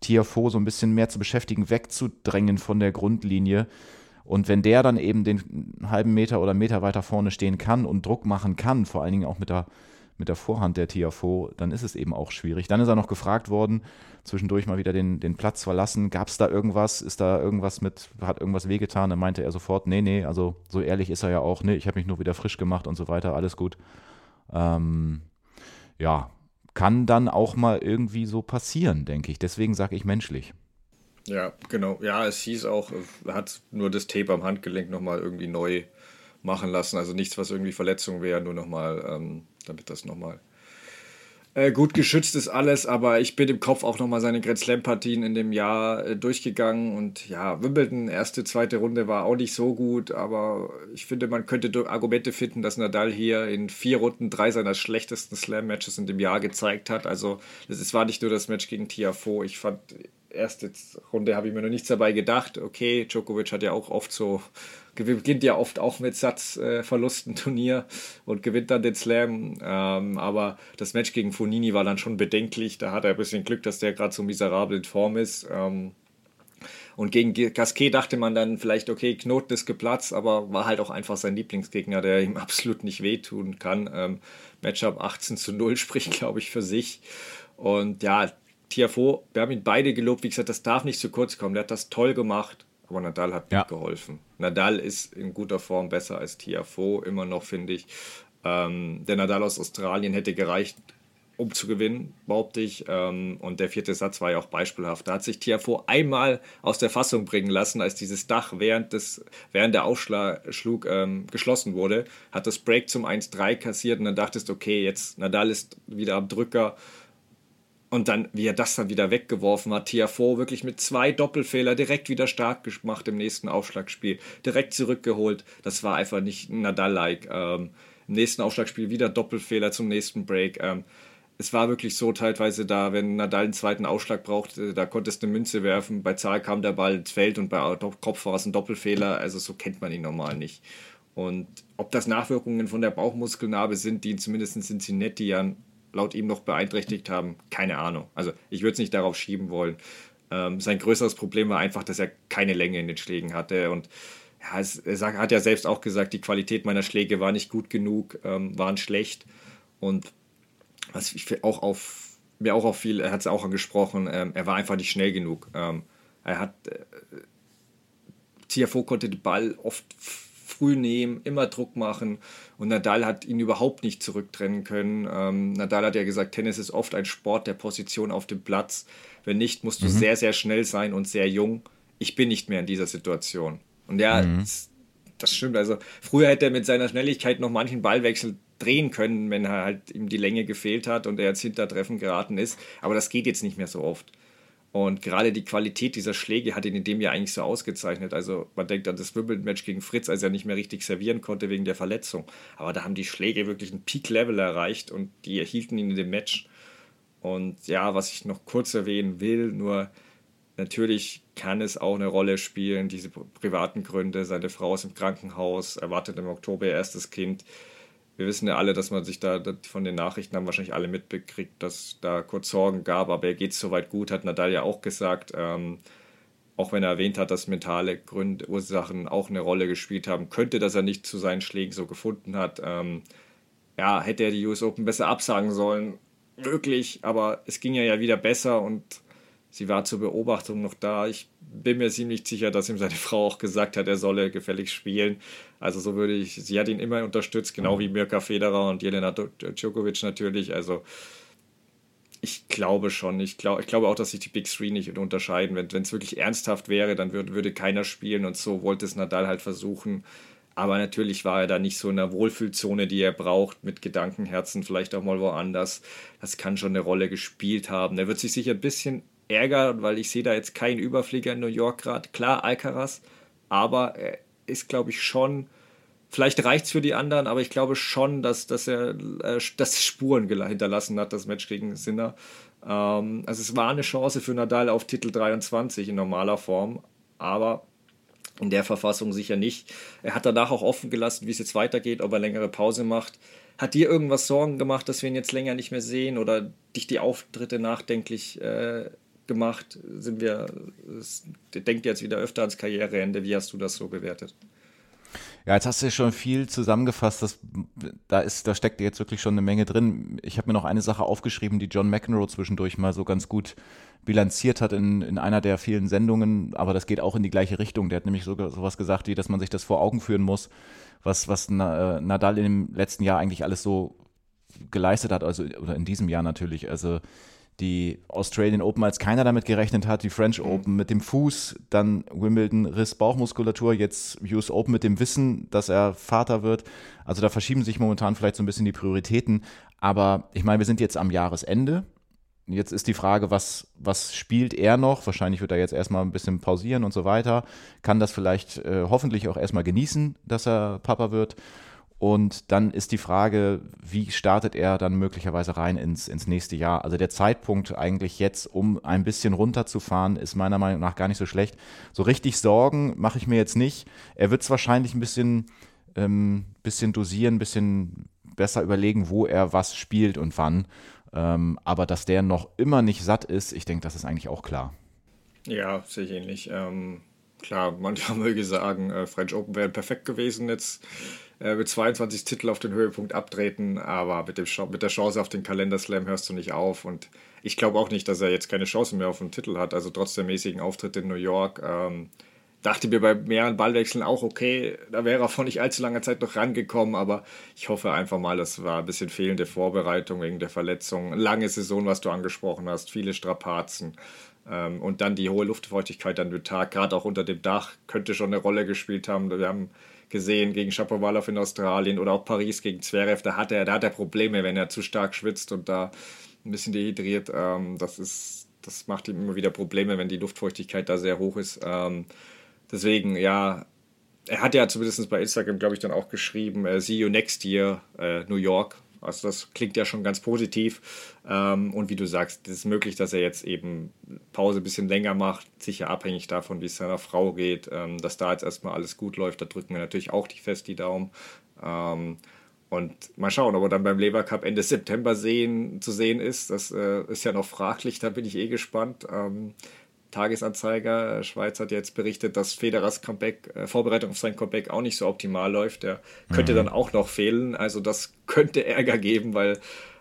Tiafo so ein bisschen mehr zu beschäftigen, wegzudrängen von der Grundlinie. Und wenn der dann eben den halben Meter oder Meter weiter vorne stehen kann und Druck machen kann, vor allen Dingen auch mit der mit der Vorhand der TFO, dann ist es eben auch schwierig. Dann ist er noch gefragt worden, zwischendurch mal wieder den, den Platz verlassen. Gab es da irgendwas? Ist da irgendwas mit, hat irgendwas wehgetan? Dann meinte er sofort, nee, nee, also so ehrlich ist er ja auch, nee, ich habe mich nur wieder frisch gemacht und so weiter, alles gut. Ähm, ja, kann dann auch mal irgendwie so passieren, denke ich. Deswegen sage ich menschlich. Ja, genau. Ja, es hieß auch, er hat nur das Tape am Handgelenk nochmal irgendwie neu machen lassen. Also nichts, was irgendwie Verletzung wäre, nur nochmal, ähm, damit das nochmal äh, gut geschützt ist alles, aber ich bin im Kopf auch nochmal seine Grand Slam-Partien in dem Jahr äh, durchgegangen und ja, Wimbledon, erste, zweite Runde war auch nicht so gut, aber ich finde, man könnte Argumente finden, dass Nadal hier in vier Runden drei seiner schlechtesten Slam-Matches in dem Jahr gezeigt hat. Also, es war nicht nur das Match gegen Tiafo, ich fand erste Runde habe ich mir noch nichts dabei gedacht. Okay, Djokovic hat ja auch oft so, beginnt ja oft auch mit Satzverlusten äh, Turnier und gewinnt dann den Slam. Ähm, aber das Match gegen Fonini war dann schon bedenklich. Da hat er ein bisschen Glück, dass der gerade so miserabel in Form ist. Ähm, und gegen Gasquet dachte man dann vielleicht, okay, Knoten ist geplatzt, aber war halt auch einfach sein Lieblingsgegner, der ihm absolut nicht wehtun kann. Ähm, Matchup 18 zu 0 spricht, glaube ich, für sich. Und ja, Tiafo, wir haben ihn beide gelobt. Wie gesagt, das darf nicht zu kurz kommen. Der hat das toll gemacht, aber Nadal hat ja. geholfen. Nadal ist in guter Form besser als Tiafo, immer noch, finde ich. Ähm, der Nadal aus Australien hätte gereicht, um zu gewinnen, behaupte ich. Ähm, und der vierte Satz war ja auch beispielhaft. Da hat sich Tiafo einmal aus der Fassung bringen lassen, als dieses Dach während, des, während der Ausschlag ähm, geschlossen wurde. Hat das Break zum 1-3 kassiert und dann dachtest, okay, jetzt Nadal ist wieder am Drücker und dann, wie er das dann wieder weggeworfen hat, Tiafo wirklich mit zwei Doppelfehler direkt wieder stark gemacht im nächsten Aufschlagspiel, direkt zurückgeholt. Das war einfach nicht Nadal-like. Ähm, Im nächsten Aufschlagspiel wieder Doppelfehler zum nächsten Break. Ähm, es war wirklich so teilweise da, wenn Nadal einen zweiten Aufschlag brauchte, da konntest du eine Münze werfen, bei Zahl kam der Ball ins Feld und bei Kopf war es ein Doppelfehler, also so kennt man ihn normal nicht. Und ob das Nachwirkungen von der Bauchmuskelnarbe sind, die zumindest in Cincinnati ja laut ihm noch beeinträchtigt haben, keine Ahnung. Also ich würde es nicht darauf schieben wollen. Ähm, sein größeres Problem war einfach, dass er keine Länge in den Schlägen hatte und ja, es, er hat ja selbst auch gesagt, die Qualität meiner Schläge war nicht gut genug, ähm, waren schlecht und was ich auch auf mir auch auf viel, er hat es auch angesprochen, ähm, er war einfach nicht schnell genug. Ähm, er hat äh, Tiafo konnte den Ball oft früh nehmen, immer Druck machen. Und Nadal hat ihn überhaupt nicht zurücktrennen können. Ähm, Nadal hat ja gesagt, Tennis ist oft ein Sport der Position auf dem Platz. Wenn nicht, musst du mhm. sehr, sehr schnell sein und sehr jung. Ich bin nicht mehr in dieser Situation. Und ja, mhm. das, das, stimmt. Also früher hätte er mit seiner Schnelligkeit noch manchen Ballwechsel drehen können, wenn er halt ihm die Länge gefehlt hat und er ins Hintertreffen geraten ist. Aber das geht jetzt nicht mehr so oft. Und gerade die Qualität dieser Schläge hat ihn in dem Jahr eigentlich so ausgezeichnet. Also man denkt an das Wimbledon-Match gegen Fritz, als er nicht mehr richtig servieren konnte wegen der Verletzung. Aber da haben die Schläge wirklich ein Peak-Level erreicht und die erhielten ihn in dem Match. Und ja, was ich noch kurz erwähnen will, nur natürlich kann es auch eine Rolle spielen, diese privaten Gründe. Seine Frau ist im Krankenhaus, erwartet im Oktober ihr erstes Kind wir wissen ja alle, dass man sich da von den Nachrichten haben wahrscheinlich alle mitbekriegt, dass da kurz Sorgen gab, aber er geht soweit gut, hat Nadal ja auch gesagt. Ähm, auch wenn er erwähnt hat, dass mentale Gründe, Ursachen auch eine Rolle gespielt haben, könnte, dass er nicht zu seinen Schlägen so gefunden hat. Ähm, ja, hätte er die US Open besser absagen sollen, möglich, aber es ging ja ja wieder besser und sie war zur Beobachtung noch da. Ich bin mir ziemlich sicher, dass ihm seine Frau auch gesagt hat, er solle gefällig spielen. Also so würde ich, sie hat ihn immer unterstützt, genau wie Mirka Federer und Jelena Djokovic natürlich. Also ich glaube schon. Ich, glaub, ich glaube auch, dass sich die Big Three nicht unterscheiden. Wenn es wirklich ernsthaft wäre, dann würde, würde keiner spielen und so wollte es Nadal halt versuchen. Aber natürlich war er da nicht so in der Wohlfühlzone, die er braucht, mit Gedankenherzen vielleicht auch mal woanders. Das kann schon eine Rolle gespielt haben. Er wird sich sicher ein bisschen ärgern, weil ich sehe da jetzt keinen Überflieger in New York gerade. Klar, Alcaraz, aber er ist, glaube ich, schon. Vielleicht reicht es für die anderen, aber ich glaube schon, dass, dass er äh, dass Spuren hinterlassen hat, das Match gegen Sinner. Ähm, also es war eine Chance für Nadal auf Titel 23 in normaler Form, aber in der Verfassung sicher nicht. Er hat danach auch offen gelassen, wie es jetzt weitergeht, ob er längere Pause macht. Hat dir irgendwas Sorgen gemacht, dass wir ihn jetzt länger nicht mehr sehen oder dich die Auftritte nachdenklich äh, gemacht? Sind wir, denkt jetzt wieder öfter ans Karriereende. Wie hast du das so bewertet? Ja, jetzt hast du ja schon viel zusammengefasst. Das, da, ist, da steckt jetzt wirklich schon eine Menge drin. Ich habe mir noch eine Sache aufgeschrieben, die John McEnroe zwischendurch mal so ganz gut bilanziert hat in, in einer der vielen Sendungen, aber das geht auch in die gleiche Richtung. Der hat nämlich sogar sowas gesagt, wie dass man sich das vor Augen führen muss, was, was Nadal im letzten Jahr eigentlich alles so geleistet hat, also oder in diesem Jahr natürlich. Also die Australian Open, als keiner damit gerechnet hat, die French mhm. Open mit dem Fuß, dann Wimbledon Riss Bauchmuskulatur, jetzt US Open mit dem Wissen, dass er Vater wird. Also da verschieben sich momentan vielleicht so ein bisschen die Prioritäten. Aber ich meine, wir sind jetzt am Jahresende. Jetzt ist die Frage, was, was spielt er noch? Wahrscheinlich wird er jetzt erstmal ein bisschen pausieren und so weiter. Kann das vielleicht äh, hoffentlich auch erstmal genießen, dass er Papa wird. Und dann ist die Frage, wie startet er dann möglicherweise rein ins, ins nächste Jahr? Also der Zeitpunkt eigentlich jetzt, um ein bisschen runterzufahren, ist meiner Meinung nach gar nicht so schlecht. So richtig Sorgen mache ich mir jetzt nicht. Er wird es wahrscheinlich ein bisschen, ähm, bisschen dosieren, ein bisschen besser überlegen, wo er was spielt und wann. Ähm, aber dass der noch immer nicht satt ist, ich denke, das ist eigentlich auch klar. Ja, sehe ich ähnlich. Ähm, klar, manchmal möge sagen, äh, French Open wäre perfekt gewesen jetzt äh, mit 22 Titel auf den Höhepunkt abtreten, aber mit, dem, mit der Chance auf den Kalenderslam hörst du nicht auf. Und ich glaube auch nicht, dass er jetzt keine Chance mehr auf den Titel hat. Also trotz der mäßigen Auftritte in New York. Ähm, dachte mir bei mehreren Ballwechseln auch, okay, da wäre er vor nicht allzu langer Zeit noch rangekommen, aber ich hoffe einfach mal, das war ein bisschen fehlende Vorbereitung wegen der Verletzung. Lange Saison, was du angesprochen hast, viele Strapazen. Ähm, und dann die hohe Luftfeuchtigkeit an dem Tag, gerade auch unter dem Dach, könnte schon eine Rolle gespielt haben. Wir haben gesehen gegen Shapovalov in Australien oder auch Paris gegen Zverev, da hat er, da hat er Probleme, wenn er zu stark schwitzt und da ein bisschen dehydriert. Ähm, das, ist, das macht ihm immer wieder Probleme, wenn die Luftfeuchtigkeit da sehr hoch ist. Ähm, deswegen, ja, er hat ja zumindest bei Instagram, glaube ich, dann auch geschrieben, äh, See you next year, äh, New York. Also das klingt ja schon ganz positiv. Ähm, und wie du sagst, es ist möglich, dass er jetzt eben Pause ein bisschen länger macht, sicher abhängig davon, wie es seiner Frau geht, ähm, dass da jetzt erstmal alles gut läuft. Da drücken wir natürlich auch die fest die Daumen. Ähm, und mal schauen, ob er dann beim Lever Cup Ende September sehen, zu sehen ist. Das äh, ist ja noch fraglich, da bin ich eh gespannt. Ähm, Tagesanzeiger Schweiz hat jetzt berichtet, dass Federers Comeback, äh, Vorbereitung auf sein Comeback auch nicht so optimal läuft. Der könnte mhm. dann auch noch fehlen. Also das könnte Ärger geben, weil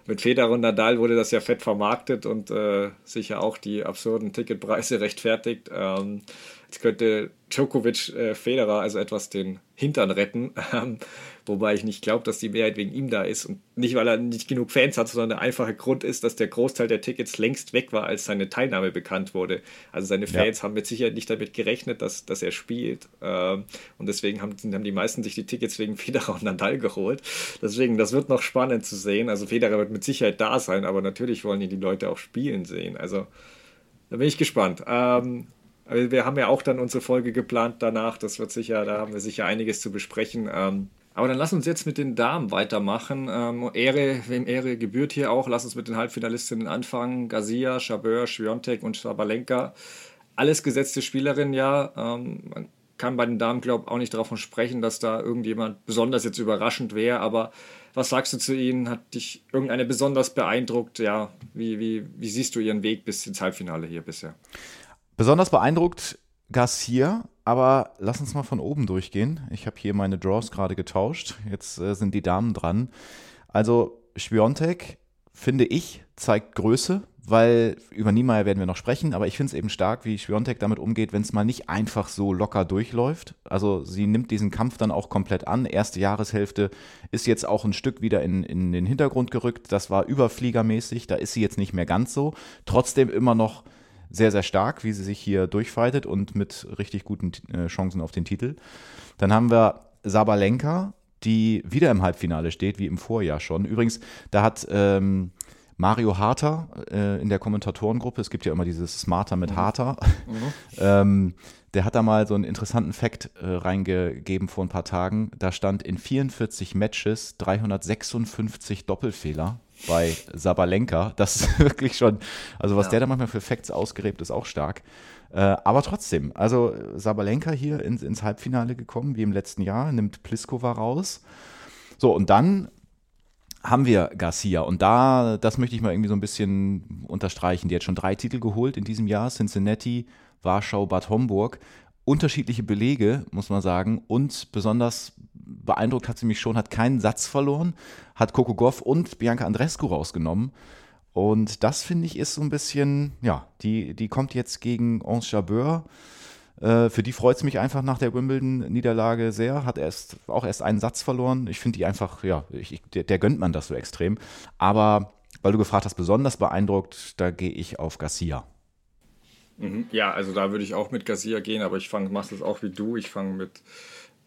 mit Federer und Nadal wurde das ja fett vermarktet und äh, sicher auch die absurden Ticketpreise rechtfertigt. Ähm, jetzt könnte Djokovic äh, Federer also etwas den Hintern retten. Ähm, wobei ich nicht glaube, dass die Mehrheit wegen ihm da ist. Und nicht, weil er nicht genug Fans hat, sondern der einfache Grund ist, dass der Großteil der Tickets längst weg war, als seine Teilnahme bekannt wurde. Also seine Fans ja. haben mit Sicherheit nicht damit gerechnet, dass, dass er spielt. Ähm, und deswegen haben, haben die meisten sich die Tickets wegen Federer und Nadal geholt. Deswegen, das wird noch spannend zu sehen. Also Federer wird mit Sicherheit da sein, aber natürlich wollen die die Leute auch spielen sehen. Also da bin ich gespannt. Ähm, wir haben ja auch dann unsere Folge geplant danach. Das wird sicher, da haben wir sicher einiges zu besprechen. Ähm, aber dann lass uns jetzt mit den Damen weitermachen. Ähm, Ehre, wem Ehre gebührt hier auch. Lass uns mit den Halbfinalistinnen anfangen. Gazia, Chabeur, Schwiontek und Sabalenka. Alles gesetzte Spielerinnen, ja. Ähm, man kann bei den Damen, glaube ich, auch nicht davon sprechen, dass da irgendjemand besonders jetzt überraschend wäre. Aber was sagst du zu ihnen? Hat dich irgendeine besonders beeindruckt? Ja, wie, wie, wie siehst du ihren Weg bis ins Halbfinale hier bisher? Besonders beeindruckt Garcia, aber lass uns mal von oben durchgehen. Ich habe hier meine Draws gerade getauscht. Jetzt äh, sind die Damen dran. Also Spiontek, finde ich, zeigt Größe, weil über Niemeyer werden wir noch sprechen, aber ich finde es eben stark, wie Spiontek damit umgeht, wenn es mal nicht einfach so locker durchläuft. Also sie nimmt diesen Kampf dann auch komplett an. Erste Jahreshälfte ist jetzt auch ein Stück wieder in, in den Hintergrund gerückt. Das war überfliegermäßig, da ist sie jetzt nicht mehr ganz so. Trotzdem immer noch sehr, sehr stark, wie sie sich hier durchfightet und mit richtig guten äh, Chancen auf den Titel. Dann haben wir Sabalenka, die wieder im Halbfinale steht, wie im Vorjahr schon. Übrigens, da hat ähm, Mario Harter äh, in der Kommentatorengruppe, es gibt ja immer dieses Smarter mit mhm. Harter, mhm. ähm, der hat da mal so einen interessanten Fakt äh, reingegeben vor ein paar Tagen. Da stand in 44 Matches 356 Doppelfehler bei Sabalenka. Das ist wirklich schon, also was ja. der da manchmal für Facts ausgräbt, ist auch stark. Äh, aber trotzdem, also Sabalenka hier ins, ins Halbfinale gekommen, wie im letzten Jahr, nimmt Pliskova raus. So, und dann haben wir Garcia. Und da, das möchte ich mal irgendwie so ein bisschen unterstreichen. Die hat schon drei Titel geholt in diesem Jahr: Cincinnati, Warschau, Bad Homburg. Unterschiedliche Belege, muss man sagen. Und besonders beeindruckt hat sie mich schon, hat keinen Satz verloren, hat Coco Goff und Bianca Andrescu rausgenommen. Und das finde ich ist so ein bisschen, ja, die, die kommt jetzt gegen Ons Jabeur. Äh, für die freut es mich einfach nach der Wimbledon-Niederlage sehr. Hat erst auch erst einen Satz verloren. Ich finde die einfach, ja, ich, der, der, gönnt man das so extrem. Aber weil du gefragt hast, besonders beeindruckt, da gehe ich auf Garcia. Mhm. Ja, also da würde ich auch mit Garcia gehen, aber ich fange, mache es auch wie du. Ich fange mit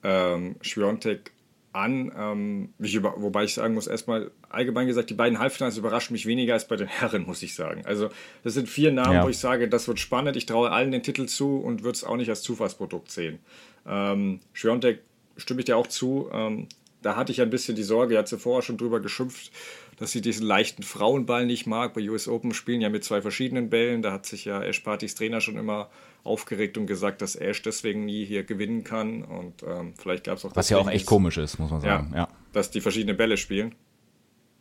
ähm, Schwiontek an. Ähm, über, wobei ich sagen muss, erstmal allgemein gesagt, die beiden Halbfinals überraschen mich weniger als bei den Herren, muss ich sagen. Also das sind vier Namen, ja. wo ich sage, das wird spannend. Ich traue allen den Titel zu und würde es auch nicht als Zufallsprodukt sehen. Ähm, Schwiontek stimme ich dir auch zu. Ähm, da hatte ich ein bisschen die Sorge, er hat sie vorher schon drüber geschimpft, dass sie diesen leichten Frauenball nicht mag. Bei US Open spielen ja mit zwei verschiedenen Bällen. Da hat sich ja Ash Partys Trainer schon immer aufgeregt und gesagt, dass Ash deswegen nie hier gewinnen kann. Und ähm, vielleicht gab es auch. Was ja auch echt komisch ist, muss man sagen. Ja, ja. Dass die verschiedene Bälle spielen.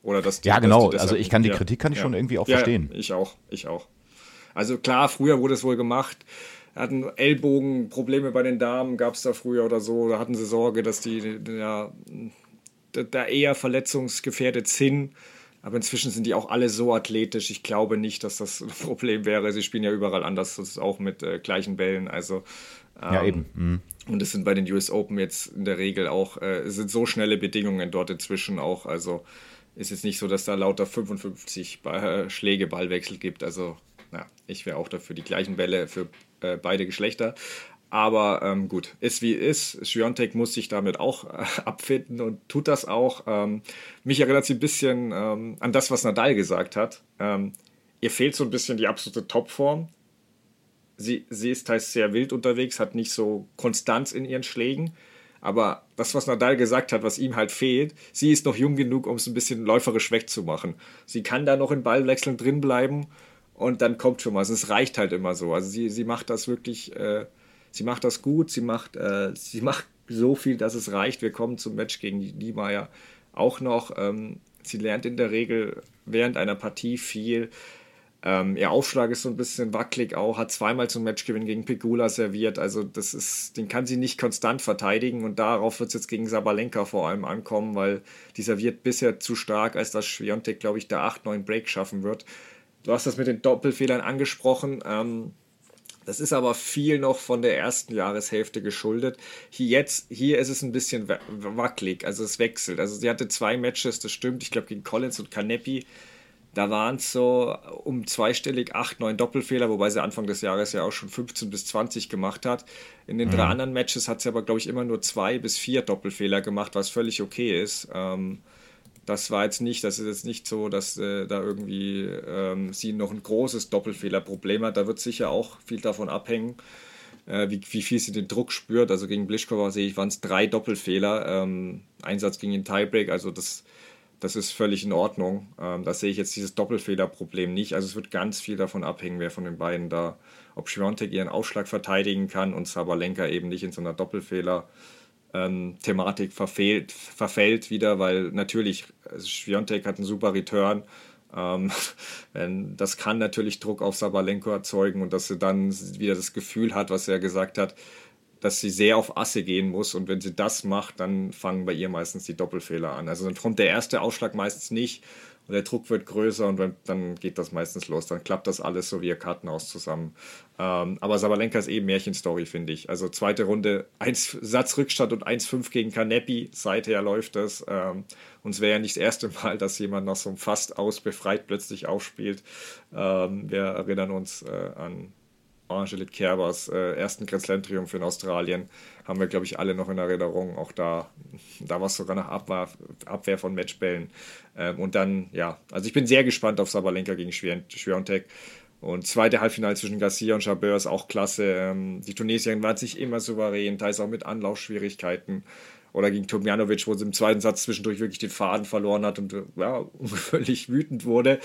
Oder dass die, ja, genau. Die also ich kann die Kritik kann ich ja. schon irgendwie auch verstehen. ich auch. Ich auch. Also klar, früher wurde es wohl gemacht hatten Ellbogenprobleme bei den Damen, gab es da früher oder so. Da hatten sie Sorge, dass die ja, da eher verletzungsgefährdet sind. Aber inzwischen sind die auch alle so athletisch. Ich glaube nicht, dass das ein Problem wäre. Sie spielen ja überall anders, das ist auch mit äh, gleichen Bällen. Also ähm, ja, eben. Mhm. Und es sind bei den US Open jetzt in der Regel auch, äh, es sind so schnelle Bedingungen dort inzwischen auch. Also ist jetzt nicht so, dass da lauter 55 äh, Schläge Ballwechsel gibt. Also ja, ich wäre auch dafür die gleichen Bälle für äh, beide Geschlechter. Aber ähm, gut, ist wie ist. Schwiontek muss sich damit auch äh, abfinden und tut das auch. Ähm, mich erinnert sie ein bisschen ähm, an das, was Nadal gesagt hat. Ähm, ihr fehlt so ein bisschen die absolute Topform. Sie, sie ist teils sehr wild unterwegs, hat nicht so Konstanz in ihren Schlägen. Aber das, was Nadal gesagt hat, was ihm halt fehlt, sie ist noch jung genug, um es ein bisschen läuferisch wegzumachen. Sie kann da noch in Ballwechseln drin bleiben und dann kommt schon was. Es reicht halt immer so. Also sie, sie macht das wirklich, äh, sie macht das gut, sie macht, äh, sie macht so viel, dass es reicht. Wir kommen zum Match gegen Niemeyer auch noch. Ähm, sie lernt in der Regel während einer Partie viel. Ähm, ihr Aufschlag ist so ein bisschen wackelig auch, hat zweimal zum Matchgewinn gegen Pegula serviert. Also das ist, den kann sie nicht konstant verteidigen und darauf wird es jetzt gegen Sabalenka vor allem ankommen, weil die serviert bisher zu stark, als dass Schwiontek, glaube ich, da 8-9 Break schaffen wird. Du hast das mit den Doppelfehlern angesprochen. Ähm, das ist aber viel noch von der ersten Jahreshälfte geschuldet. Hier, jetzt, hier ist es ein bisschen wackelig, also es wechselt. Also sie hatte zwei Matches, das stimmt, ich glaube gegen Collins und Canepi. Da waren es so um zweistellig 8, 9 Doppelfehler, wobei sie Anfang des Jahres ja auch schon 15 bis 20 gemacht hat. In den mhm. drei anderen Matches hat sie aber, glaube ich, immer nur zwei bis vier Doppelfehler gemacht, was völlig okay ist. Ähm, das war jetzt nicht, das ist jetzt nicht so, dass äh, da irgendwie ähm, sie noch ein großes Doppelfehlerproblem hat. Da wird sicher auch viel davon abhängen, äh, wie, wie viel sie den Druck spürt. Also gegen Blischkova sehe ich, waren es drei Doppelfehler. Ähm, Einsatz gegen den Tiebreak, also das, das ist völlig in Ordnung. Ähm, da sehe ich jetzt dieses Doppelfehlerproblem nicht. Also es wird ganz viel davon abhängen, wer von den beiden da, ob Schwiontek ihren Aufschlag verteidigen kann und Sabalenka eben nicht in so einer Doppelfehler ähm, Thematik verfehlt, verfällt wieder, weil natürlich also Schwiontek hat einen super Return. Ähm, das kann natürlich Druck auf Sabalenko erzeugen und dass sie dann wieder das Gefühl hat, was er gesagt hat, dass sie sehr auf Asse gehen muss und wenn sie das macht, dann fangen bei ihr meistens die Doppelfehler an. Also dann kommt der erste Ausschlag meistens nicht und der Druck wird größer und dann geht das meistens los. Dann klappt das alles so wie ihr Kartenhaus zusammen. Ähm, aber Sabalenka ist eben Märchenstory, finde ich. Also zweite Runde, eins Satzrückstand und 1-5 gegen Kanepi. Seither läuft das. Ähm, und es wäre ja nicht das erste Mal, dass jemand noch so fast ausbefreit plötzlich aufspielt. Ähm, wir erinnern uns äh, an Angelique Kerbers äh, ersten Grand Slam Triumph in Australien haben wir, glaube ich, alle noch in Erinnerung. Auch da, da war es sogar nach Abwehr, Abwehr von Matchbällen. Ähm, und dann, ja, also ich bin sehr gespannt auf Sabalenka gegen Schwiontek. Und zweite Halbfinale zwischen Garcia und Chabert ist auch klasse. Ähm, die Tunesierin war sich immer souverän, teils auch mit Anlaufschwierigkeiten. Oder gegen Tomjanovic, wo sie im zweiten Satz zwischendurch wirklich den Faden verloren hat und ja, völlig wütend wurde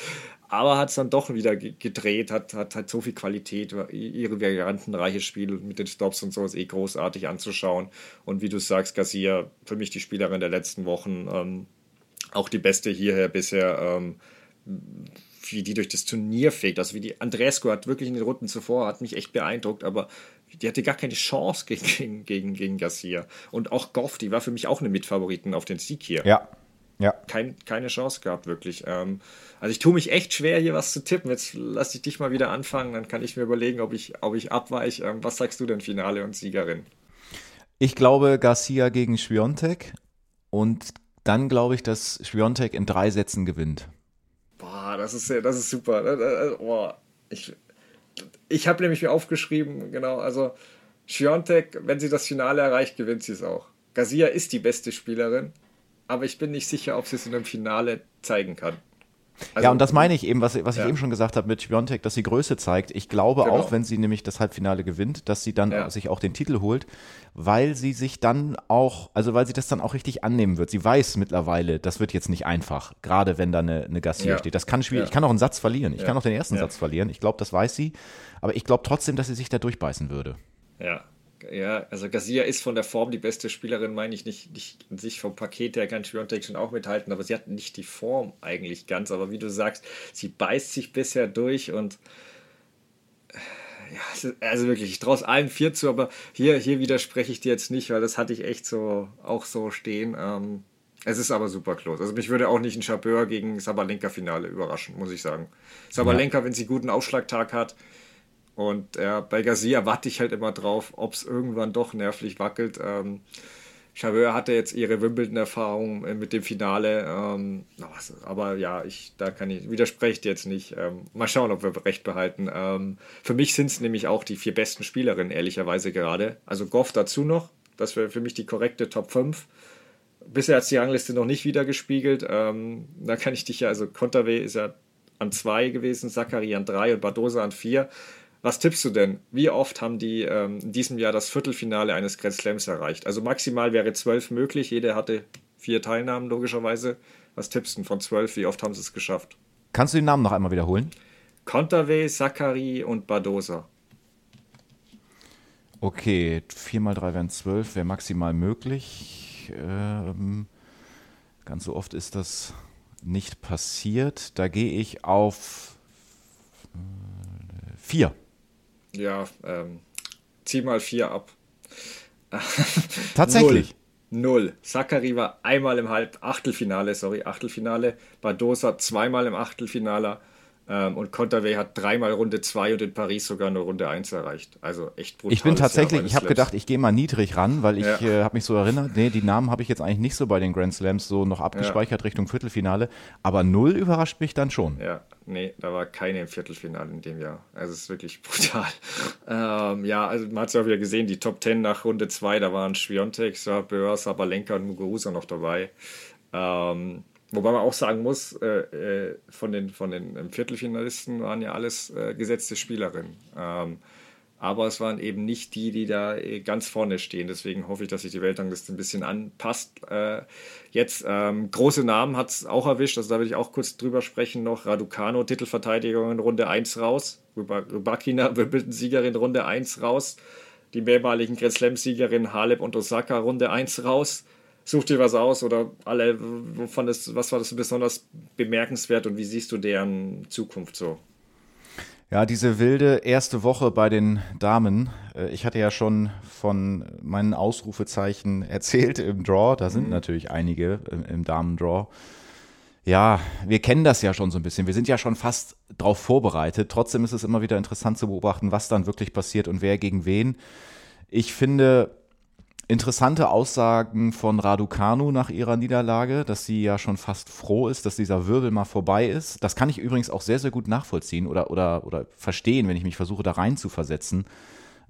aber hat es dann doch wieder gedreht, hat, hat, hat so viel Qualität, ihre variantenreiche Spiel mit den Stops und so ist eh großartig anzuschauen. Und wie du sagst, Garcia, für mich die Spielerin der letzten Wochen, ähm, auch die beste hierher bisher, ähm, wie die durch das Turnier fegt. Also wie die Andrescu hat wirklich in den Runden zuvor, hat mich echt beeindruckt, aber die hatte gar keine Chance gegen, gegen, gegen Garcia. Und auch Goff, die war für mich auch eine Mitfavoriten auf den Sieg hier. Ja, ja. Kein, keine Chance gehabt, wirklich. Ähm, also ich tue mich echt schwer, hier was zu tippen. Jetzt lasse ich dich mal wieder anfangen, dann kann ich mir überlegen, ob ich, ob ich abweiche. Ähm, was sagst du denn, Finale und Siegerin? Ich glaube Garcia gegen Schwiontek und dann glaube ich, dass Schwiontek in drei Sätzen gewinnt. Boah, das ist, das ist super. Oh, ich ich habe nämlich mir aufgeschrieben, genau, also Schiontek, wenn sie das Finale erreicht, gewinnt sie es auch. Garcia ist die beste Spielerin, aber ich bin nicht sicher, ob sie es in einem Finale zeigen kann. Also, ja, und das meine ich eben, was, was ja. ich eben schon gesagt habe mit Schwiontek, dass sie Größe zeigt. Ich glaube genau. auch, wenn sie nämlich das Halbfinale gewinnt, dass sie dann ja. sich auch den Titel holt, weil sie sich dann auch, also weil sie das dann auch richtig annehmen wird. Sie weiß mittlerweile, das wird jetzt nicht einfach, gerade wenn da eine, eine Garcia ja. steht. Das kann schwierig. Ich kann auch einen Satz verlieren. Ich kann auch den ersten Satz verlieren. Ich glaube, das weiß sie. Aber ich glaube trotzdem, dass sie sich da durchbeißen würde. Ja, ja, also Garcia ist von der Form die beste Spielerin, meine ich nicht, nicht an sich vom Paket her kann Schwiontek schon auch mithalten, aber sie hat nicht die Form eigentlich ganz. Aber wie du sagst, sie beißt sich bisher durch und ja, also wirklich, ich traue es allen vier zu, aber hier, hier widerspreche ich dir jetzt nicht, weil das hatte ich echt so auch so stehen. Ähm, es ist aber super close. Also mich würde auch nicht ein Chabeur gegen Sabalenka-Finale überraschen, muss ich sagen. Sabalenka, ja. wenn sie guten Ausschlagtag hat, und äh, bei Garcia warte ich halt immer drauf, ob es irgendwann doch nervlich wackelt. Ähm, Chaveur hatte jetzt ihre Wimbledon-Erfahrung äh, mit dem Finale. Ähm, aber ja, ich, da kann ich, widerspreche jetzt nicht. Ähm, mal schauen, ob wir recht behalten. Ähm, für mich sind es nämlich auch die vier besten Spielerinnen, ehrlicherweise gerade. Also Goff dazu noch. Das wäre für mich die korrekte Top 5. Bisher hat die Rangliste noch nicht wieder gespiegelt. Ähm, da kann ich dich ja, also Konterwe ist ja an 2 gewesen, Zachary an 3 und Bardosa an 4. Was tippst du denn? Wie oft haben die ähm, in diesem Jahr das Viertelfinale eines Grand Slams erreicht? Also maximal wäre zwölf möglich. Jeder hatte vier Teilnahmen logischerweise. Was tippst du von zwölf? Wie oft haben sie es geschafft? Kannst du den Namen noch einmal wiederholen? Kontaveit, Zachary und Badosa. Okay, 4 mal 3 wären 12, wäre maximal möglich. Ähm, ganz so oft ist das nicht passiert. Da gehe ich auf 4. Ja, ähm, zieh mal vier ab. Tatsächlich. Null. Null. Zachary war einmal im Halb Achtelfinale, sorry, Achtelfinale. Badosa zweimal im Achtelfinale. Ähm, und Contavey hat dreimal Runde 2 und in Paris sogar nur Runde 1 erreicht. Also echt brutal. Ich bin tatsächlich, ich habe gedacht, ich gehe mal niedrig ran, weil ich ja. äh, habe mich so erinnert, nee, die Namen habe ich jetzt eigentlich nicht so bei den Grand Slams so noch abgespeichert ja. Richtung Viertelfinale. Aber null überrascht mich dann schon. Ja, nee, da war keine im Viertelfinale in dem Jahr. Also es ist wirklich brutal. ähm, ja, also man hat es ja auch wieder gesehen, die Top 10 nach Runde 2, da waren Schwiontek, Sabeur, Sabalenka und Muguruza noch dabei. Ähm, Wobei man auch sagen muss, äh, äh, von, den, von den Viertelfinalisten waren ja alles äh, gesetzte Spielerinnen. Ähm, aber es waren eben nicht die, die da äh, ganz vorne stehen. Deswegen hoffe ich, dass sich die Weltrangliste ein bisschen anpasst. Äh, jetzt ähm, große Namen hat es auch erwischt, also da will ich auch kurz drüber sprechen noch. Raducano, Titelverteidigung in Runde 1 raus. Rybakina, Wimbledon-Siegerin Runde 1 raus. Die mehrmaligen Grand Slam-Siegerin Halep und Osaka Runde 1 raus such dir was aus oder alle, wovon das, was war das besonders bemerkenswert und wie siehst du deren Zukunft so? Ja, diese wilde erste Woche bei den Damen. Äh, ich hatte ja schon von meinen Ausrufezeichen erzählt im Draw. Da sind mhm. natürlich einige im Damen-Draw. Ja, wir kennen das ja schon so ein bisschen. Wir sind ja schon fast darauf vorbereitet. Trotzdem ist es immer wieder interessant zu beobachten, was dann wirklich passiert und wer gegen wen. Ich finde, Interessante Aussagen von Raducanu nach ihrer Niederlage, dass sie ja schon fast froh ist, dass dieser Wirbel mal vorbei ist. Das kann ich übrigens auch sehr, sehr gut nachvollziehen oder, oder, oder verstehen, wenn ich mich versuche, da rein zu versetzen.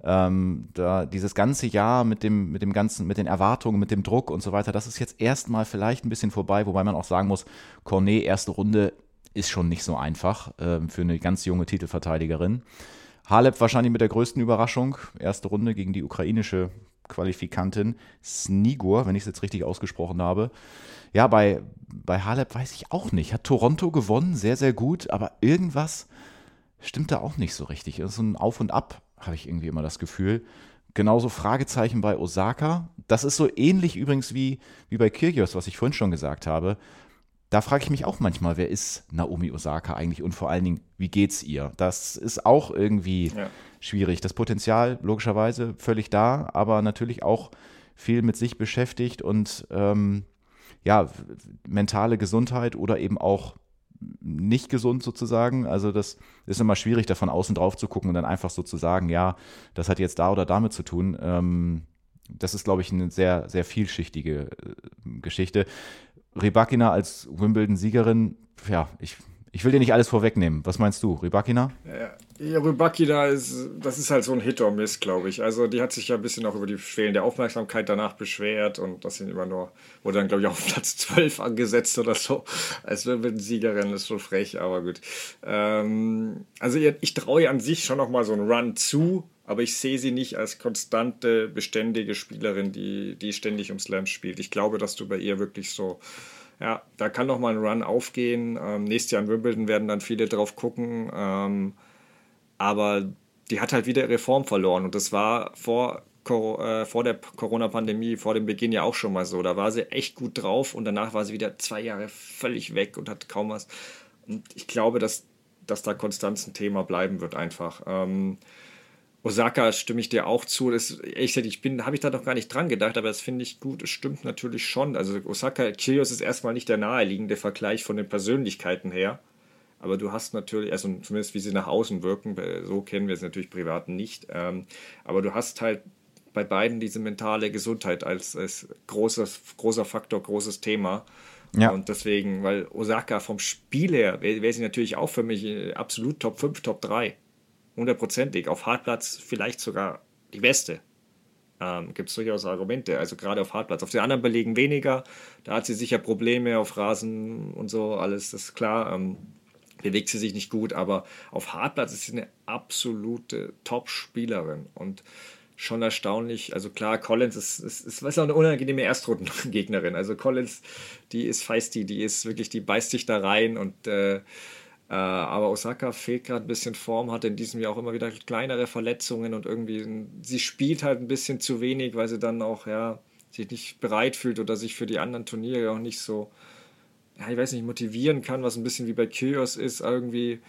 Ähm, da dieses ganze Jahr mit dem, mit dem ganzen, mit den Erwartungen, mit dem Druck und so weiter, das ist jetzt erstmal vielleicht ein bisschen vorbei, wobei man auch sagen muss, Cornet, erste Runde ist schon nicht so einfach äh, für eine ganz junge Titelverteidigerin. Halep wahrscheinlich mit der größten Überraschung. Erste Runde gegen die ukrainische Qualifikantin Snigur, wenn ich es jetzt richtig ausgesprochen habe. Ja, bei, bei Halep weiß ich auch nicht. Hat Toronto gewonnen, sehr, sehr gut, aber irgendwas stimmt da auch nicht so richtig. Es ist so ein Auf und Ab, habe ich irgendwie immer das Gefühl. Genauso Fragezeichen bei Osaka. Das ist so ähnlich übrigens wie, wie bei Kyrgios, was ich vorhin schon gesagt habe da frage ich mich auch manchmal, wer ist Naomi Osaka eigentlich und vor allen Dingen, wie geht's ihr? Das ist auch irgendwie ja. schwierig. Das Potenzial logischerweise völlig da, aber natürlich auch viel mit sich beschäftigt und ähm, ja, mentale Gesundheit oder eben auch nicht gesund sozusagen. Also das ist immer schwierig, da von außen drauf zu gucken und dann einfach so zu sagen, ja, das hat jetzt da oder damit zu tun. Ähm, das ist, glaube ich, eine sehr, sehr vielschichtige äh, Geschichte. Rebakina als Wimbledon-Siegerin, ja, ich, Ich will dir nicht alles vorwegnehmen. Was meinst du, Rybakina? Ja, ja Rybakina ist, das ist halt so ein Hit or Miss, glaube ich. Also die hat sich ja ein bisschen auch über die fehlende Aufmerksamkeit danach beschwert und das sind immer nur, wurde dann, glaube ich, auf Platz 12 angesetzt oder so. Als wenn wir Siegerin, das ist schon frech, aber gut. Ähm, also ich traue an sich schon nochmal so einen Run zu, aber ich sehe sie nicht als konstante, beständige Spielerin, die, die ständig um Slams spielt. Ich glaube, dass du bei ihr wirklich so ja, da kann noch mal ein Run aufgehen. Ähm, nächstes Jahr in Wimbledon werden dann viele drauf gucken. Ähm, aber die hat halt wieder ihre Form verloren. Und das war vor, äh, vor der Corona-Pandemie, vor dem Beginn ja auch schon mal so. Da war sie echt gut drauf und danach war sie wieder zwei Jahre völlig weg und hat kaum was. Und ich glaube, dass, dass da Konstanz ein Thema bleiben wird einfach. Ähm, Osaka stimme ich dir auch zu. Das, ehrlich gesagt, ich bin, habe ich da noch gar nicht dran gedacht, aber das finde ich gut. Es stimmt natürlich schon. Also Osaka, Kyrgios ist erstmal nicht der naheliegende Vergleich von den Persönlichkeiten her. Aber du hast natürlich, also zumindest wie sie nach außen wirken, so kennen wir es natürlich privat nicht. Ähm, aber du hast halt bei beiden diese mentale Gesundheit als, als großes, großer Faktor, großes Thema. Ja. Und deswegen, weil Osaka vom Spiel her wäre wär sie natürlich auch für mich äh, absolut Top 5, Top 3 hundertprozentig. Auf Hartplatz vielleicht sogar die beste. Ähm, Gibt es durchaus Argumente, also gerade auf Hartplatz. Auf den anderen Belegen weniger. Da hat sie sicher Probleme auf Rasen und so, alles das ist klar. Ähm, bewegt sie sich nicht gut, aber auf Hartplatz ist sie eine absolute Top-Spielerin und schon erstaunlich. Also klar, Collins ist, ist, ist, ist auch eine unangenehme Erstrundengegnerin. Also Collins, die ist feisty, die ist wirklich, die beißt sich da rein und äh, aber Osaka fehlt gerade ein bisschen Form, hat in diesem Jahr auch immer wieder kleinere Verletzungen und irgendwie, sie spielt halt ein bisschen zu wenig, weil sie dann auch, ja, sich nicht bereit fühlt oder sich für die anderen Turniere auch nicht so, ja, ich weiß nicht, motivieren kann, was ein bisschen wie bei Kyrgios ist irgendwie.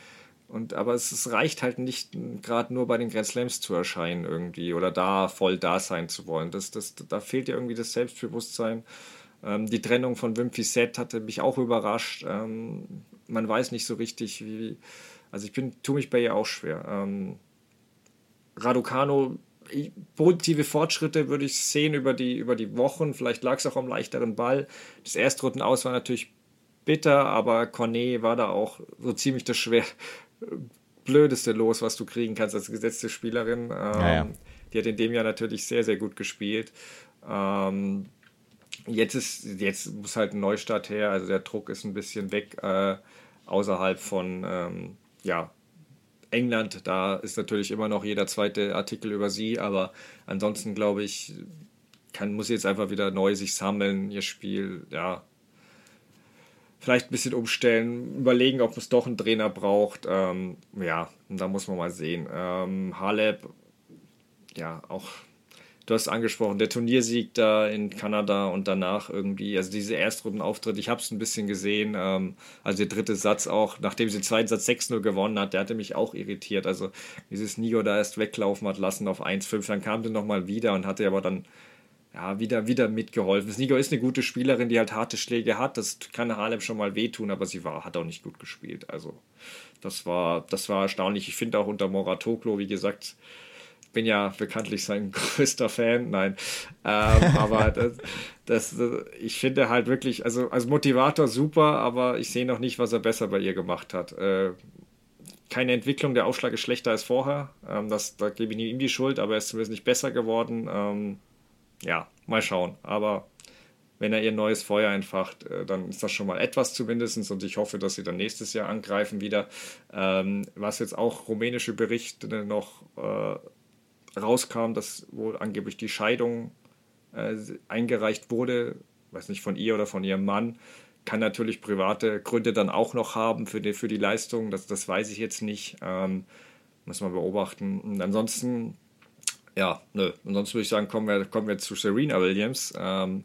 Und, aber es, es reicht halt nicht, gerade nur bei den Grand Slams zu erscheinen irgendwie oder da voll da sein zu wollen. Das, das, da fehlt ja irgendwie das Selbstbewusstsein. Ähm, die Trennung von Wimpy Set hatte mich auch überrascht. Man weiß nicht so richtig, wie. Also ich bin, tue mich bei ihr auch schwer. Ähm, Raducano, positive Fortschritte würde ich sehen über die, über die Wochen. Vielleicht lag es auch am leichteren Ball. Das Erstrunden aus war natürlich bitter, aber Cornet war da auch so ziemlich das schwer blödeste Los, was du kriegen kannst als gesetzte Spielerin. Ähm, ja, ja. Die hat in dem Jahr natürlich sehr, sehr gut gespielt. Ähm, jetzt ist, jetzt muss halt ein Neustart her, also der Druck ist ein bisschen weg äh, außerhalb von ähm, ja, England. Da ist natürlich immer noch jeder zweite Artikel über sie, aber ansonsten glaube ich, kann, muss jetzt einfach wieder neu sich sammeln, ihr Spiel, ja. Vielleicht ein bisschen umstellen, überlegen, ob es doch einen Trainer braucht. Ähm, ja, da muss man mal sehen. Ähm, Haleb, ja, auch du hast angesprochen, der Turniersieg da in Kanada und danach irgendwie, also diese Erstrundenauftritt, ich habe es ein bisschen gesehen, ähm, also der dritte Satz auch, nachdem sie den zweiten Satz 6-0 gewonnen hat, der hatte mich auch irritiert, also dieses Nigo da erst weglaufen hat lassen auf 1-5, dann kam der nochmal wieder und hatte aber dann ja, wieder, wieder mitgeholfen. Nigo ist eine gute Spielerin, die halt harte Schläge hat, das kann Harlem schon mal wehtun, aber sie war, hat auch nicht gut gespielt, also das war, das war erstaunlich. Ich finde auch unter Moratoklo, wie gesagt, bin ja bekanntlich sein größter Fan, nein. Ähm, aber das, das, ich finde halt wirklich, also als Motivator super, aber ich sehe noch nicht, was er besser bei ihr gemacht hat. Äh, keine Entwicklung, der Aufschlag ist schlechter als vorher. Ähm, das, da gebe ich ihm die Schuld, aber er ist zumindest nicht besser geworden. Ähm, ja, mal schauen. Aber wenn er ihr neues Feuer entfacht, äh, dann ist das schon mal etwas zumindest und ich hoffe, dass sie dann nächstes Jahr angreifen wieder. Ähm, was jetzt auch rumänische Berichte noch äh, rauskam, dass wohl angeblich die Scheidung äh, eingereicht wurde, weiß nicht von ihr oder von ihrem Mann, kann natürlich private Gründe dann auch noch haben für die, für die Leistung, das, das weiß ich jetzt nicht, ähm, muss man beobachten. Und ansonsten, ja, nö, ansonsten würde ich sagen, kommen wir, kommen wir zu Serena Williams. Ähm,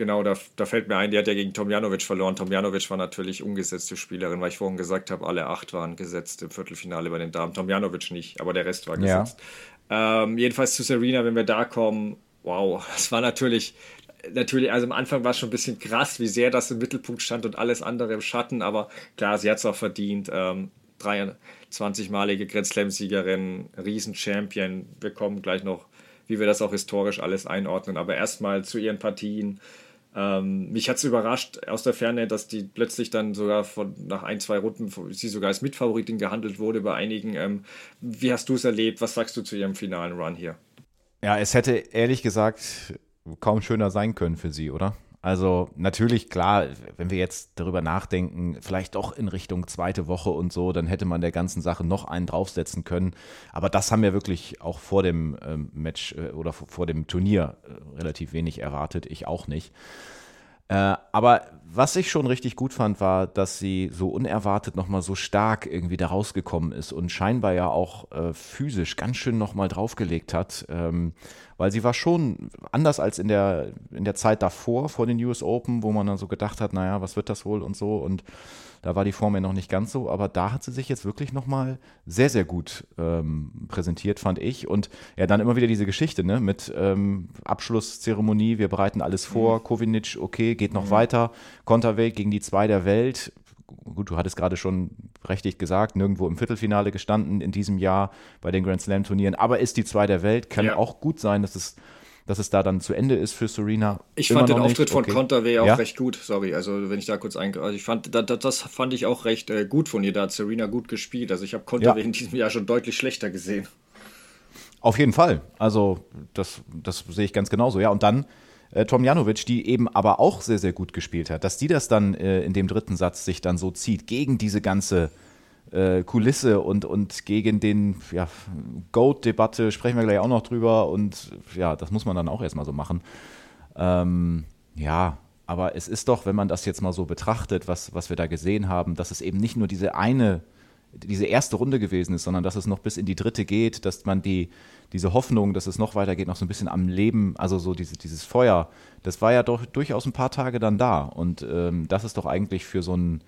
Genau, da, da fällt mir ein, die hat ja gegen Tomjanovic verloren. Tomjanovic war natürlich ungesetzte Spielerin, weil ich vorhin gesagt habe, alle acht waren gesetzt im Viertelfinale bei den Damen. Tomjanovic nicht, aber der Rest war gesetzt. Ja. Ähm, jedenfalls zu Serena, wenn wir da kommen, wow, das war natürlich, natürlich, also am Anfang war es schon ein bisschen krass, wie sehr das im Mittelpunkt stand und alles andere im Schatten, aber klar, sie hat es auch verdient. Ähm, 23-malige Grand Slam-Siegerin, Riesen-Champion. Wir kommen gleich noch, wie wir das auch historisch alles einordnen, aber erstmal zu ihren Partien Ähm, mich hat es überrascht aus der Ferne, dass die plötzlich dann sogar von nach ein, zwei Runden sie sogar als Mitfavoritin gehandelt wurde bei einigen. Ähm, wie hast du es erlebt? Was sagst du zu ihrem finalen Run hier? Ja, es hätte ehrlich gesagt kaum schöner sein können für sie, oder? Also natürlich, klar, wenn wir jetzt darüber nachdenken, vielleicht doch in Richtung zweite Woche und so, dann hätte man der ganzen Sache noch einen draufsetzen können. Aber das haben wir wirklich auch vor dem ähm, Match äh, oder vor dem Turnier äh, relativ wenig erwartet. Ich auch nicht. Äh, aber was ich schon richtig gut fand, war, dass sie so unerwartet nochmal so stark irgendwie da rausgekommen ist und scheinbar ja auch äh, physisch ganz schön nochmal draufgelegt hat. Ähm, weil sie war schon anders als in der, in der Zeit davor, vor den US Open, wo man dann so gedacht hat, naja, was wird das wohl und so. Und da war die Form ja noch nicht ganz so, aber da hat sie sich jetzt wirklich nochmal sehr, sehr gut ähm, präsentiert, fand ich. Und ja, dann immer wieder diese Geschichte, ne, mit ähm, Abschlusszeremonie, wir bereiten alles vor, mhm. Kovinic, okay, geht noch mhm. weiter, Konterweg gegen die zwei der Welt. Gut, du hattest gerade schon richtig gesagt, nirgendwo im Viertelfinale gestanden in diesem Jahr bei den Grand Slam Turnieren, aber ist die zwei der Welt. Kann ja. auch gut sein, dass es dass es da dann zu Ende ist für Serena. Ich fand den Auftritt nicht. von okay. Auch ja? recht gut, sorry, also wenn ich da kurz ein, also ich fand, das, das fand ich auch recht äh, gut von ihr, da hat Serena gut gespielt, also ich habe Conterwey ja. in diesem Jahr schon deutlich schlechter gesehen. Auf jeden Fall, also das, das sehe ich ganz genauso, ja, und dann äh, Tomjanovic, die eben aber auch sehr, sehr gut gespielt hat, dass die das dann äh, in dem dritten Satz sich dann so zieht, gegen diese ganze äh, Kulisse und, und gegen den ja, Goat-Debatte sprechen wir gleich auch noch drüber und ja, das muss man dann auch erstmal so machen. Ähm, ja, aber es ist doch, wenn man das jetzt mal so betrachtet, was, was wir da gesehen haben, dass es eben nicht nur diese eine, diese erste Runde gewesen ist, sondern dass es noch bis in die dritte geht, dass man die, diese Hoffnung, dass es noch weitergeht, noch so ein bisschen am Leben, also so diese, dieses Feuer, das war ja doch durchaus ein paar Tage dann da. Und ähm, das ist doch eigentlich für so ein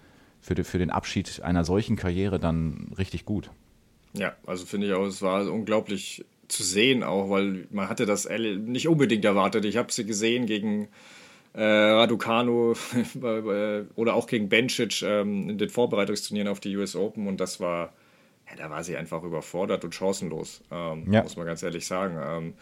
für, die, für den Abschied einer solchen Karriere dann richtig gut. Ja, also finde ich auch, es war unglaublich zu sehen auch, weil man hatte das nicht unbedingt erwartet. Ich habe sie gesehen gegen äh, Raducanu oder auch gegen Bencic ähm, in den Vorbereitungsturnieren auf die US Open und das war, ja, da war sie einfach überfordert und chancenlos, ähm, ja. muss man ganz ehrlich sagen. Ähm,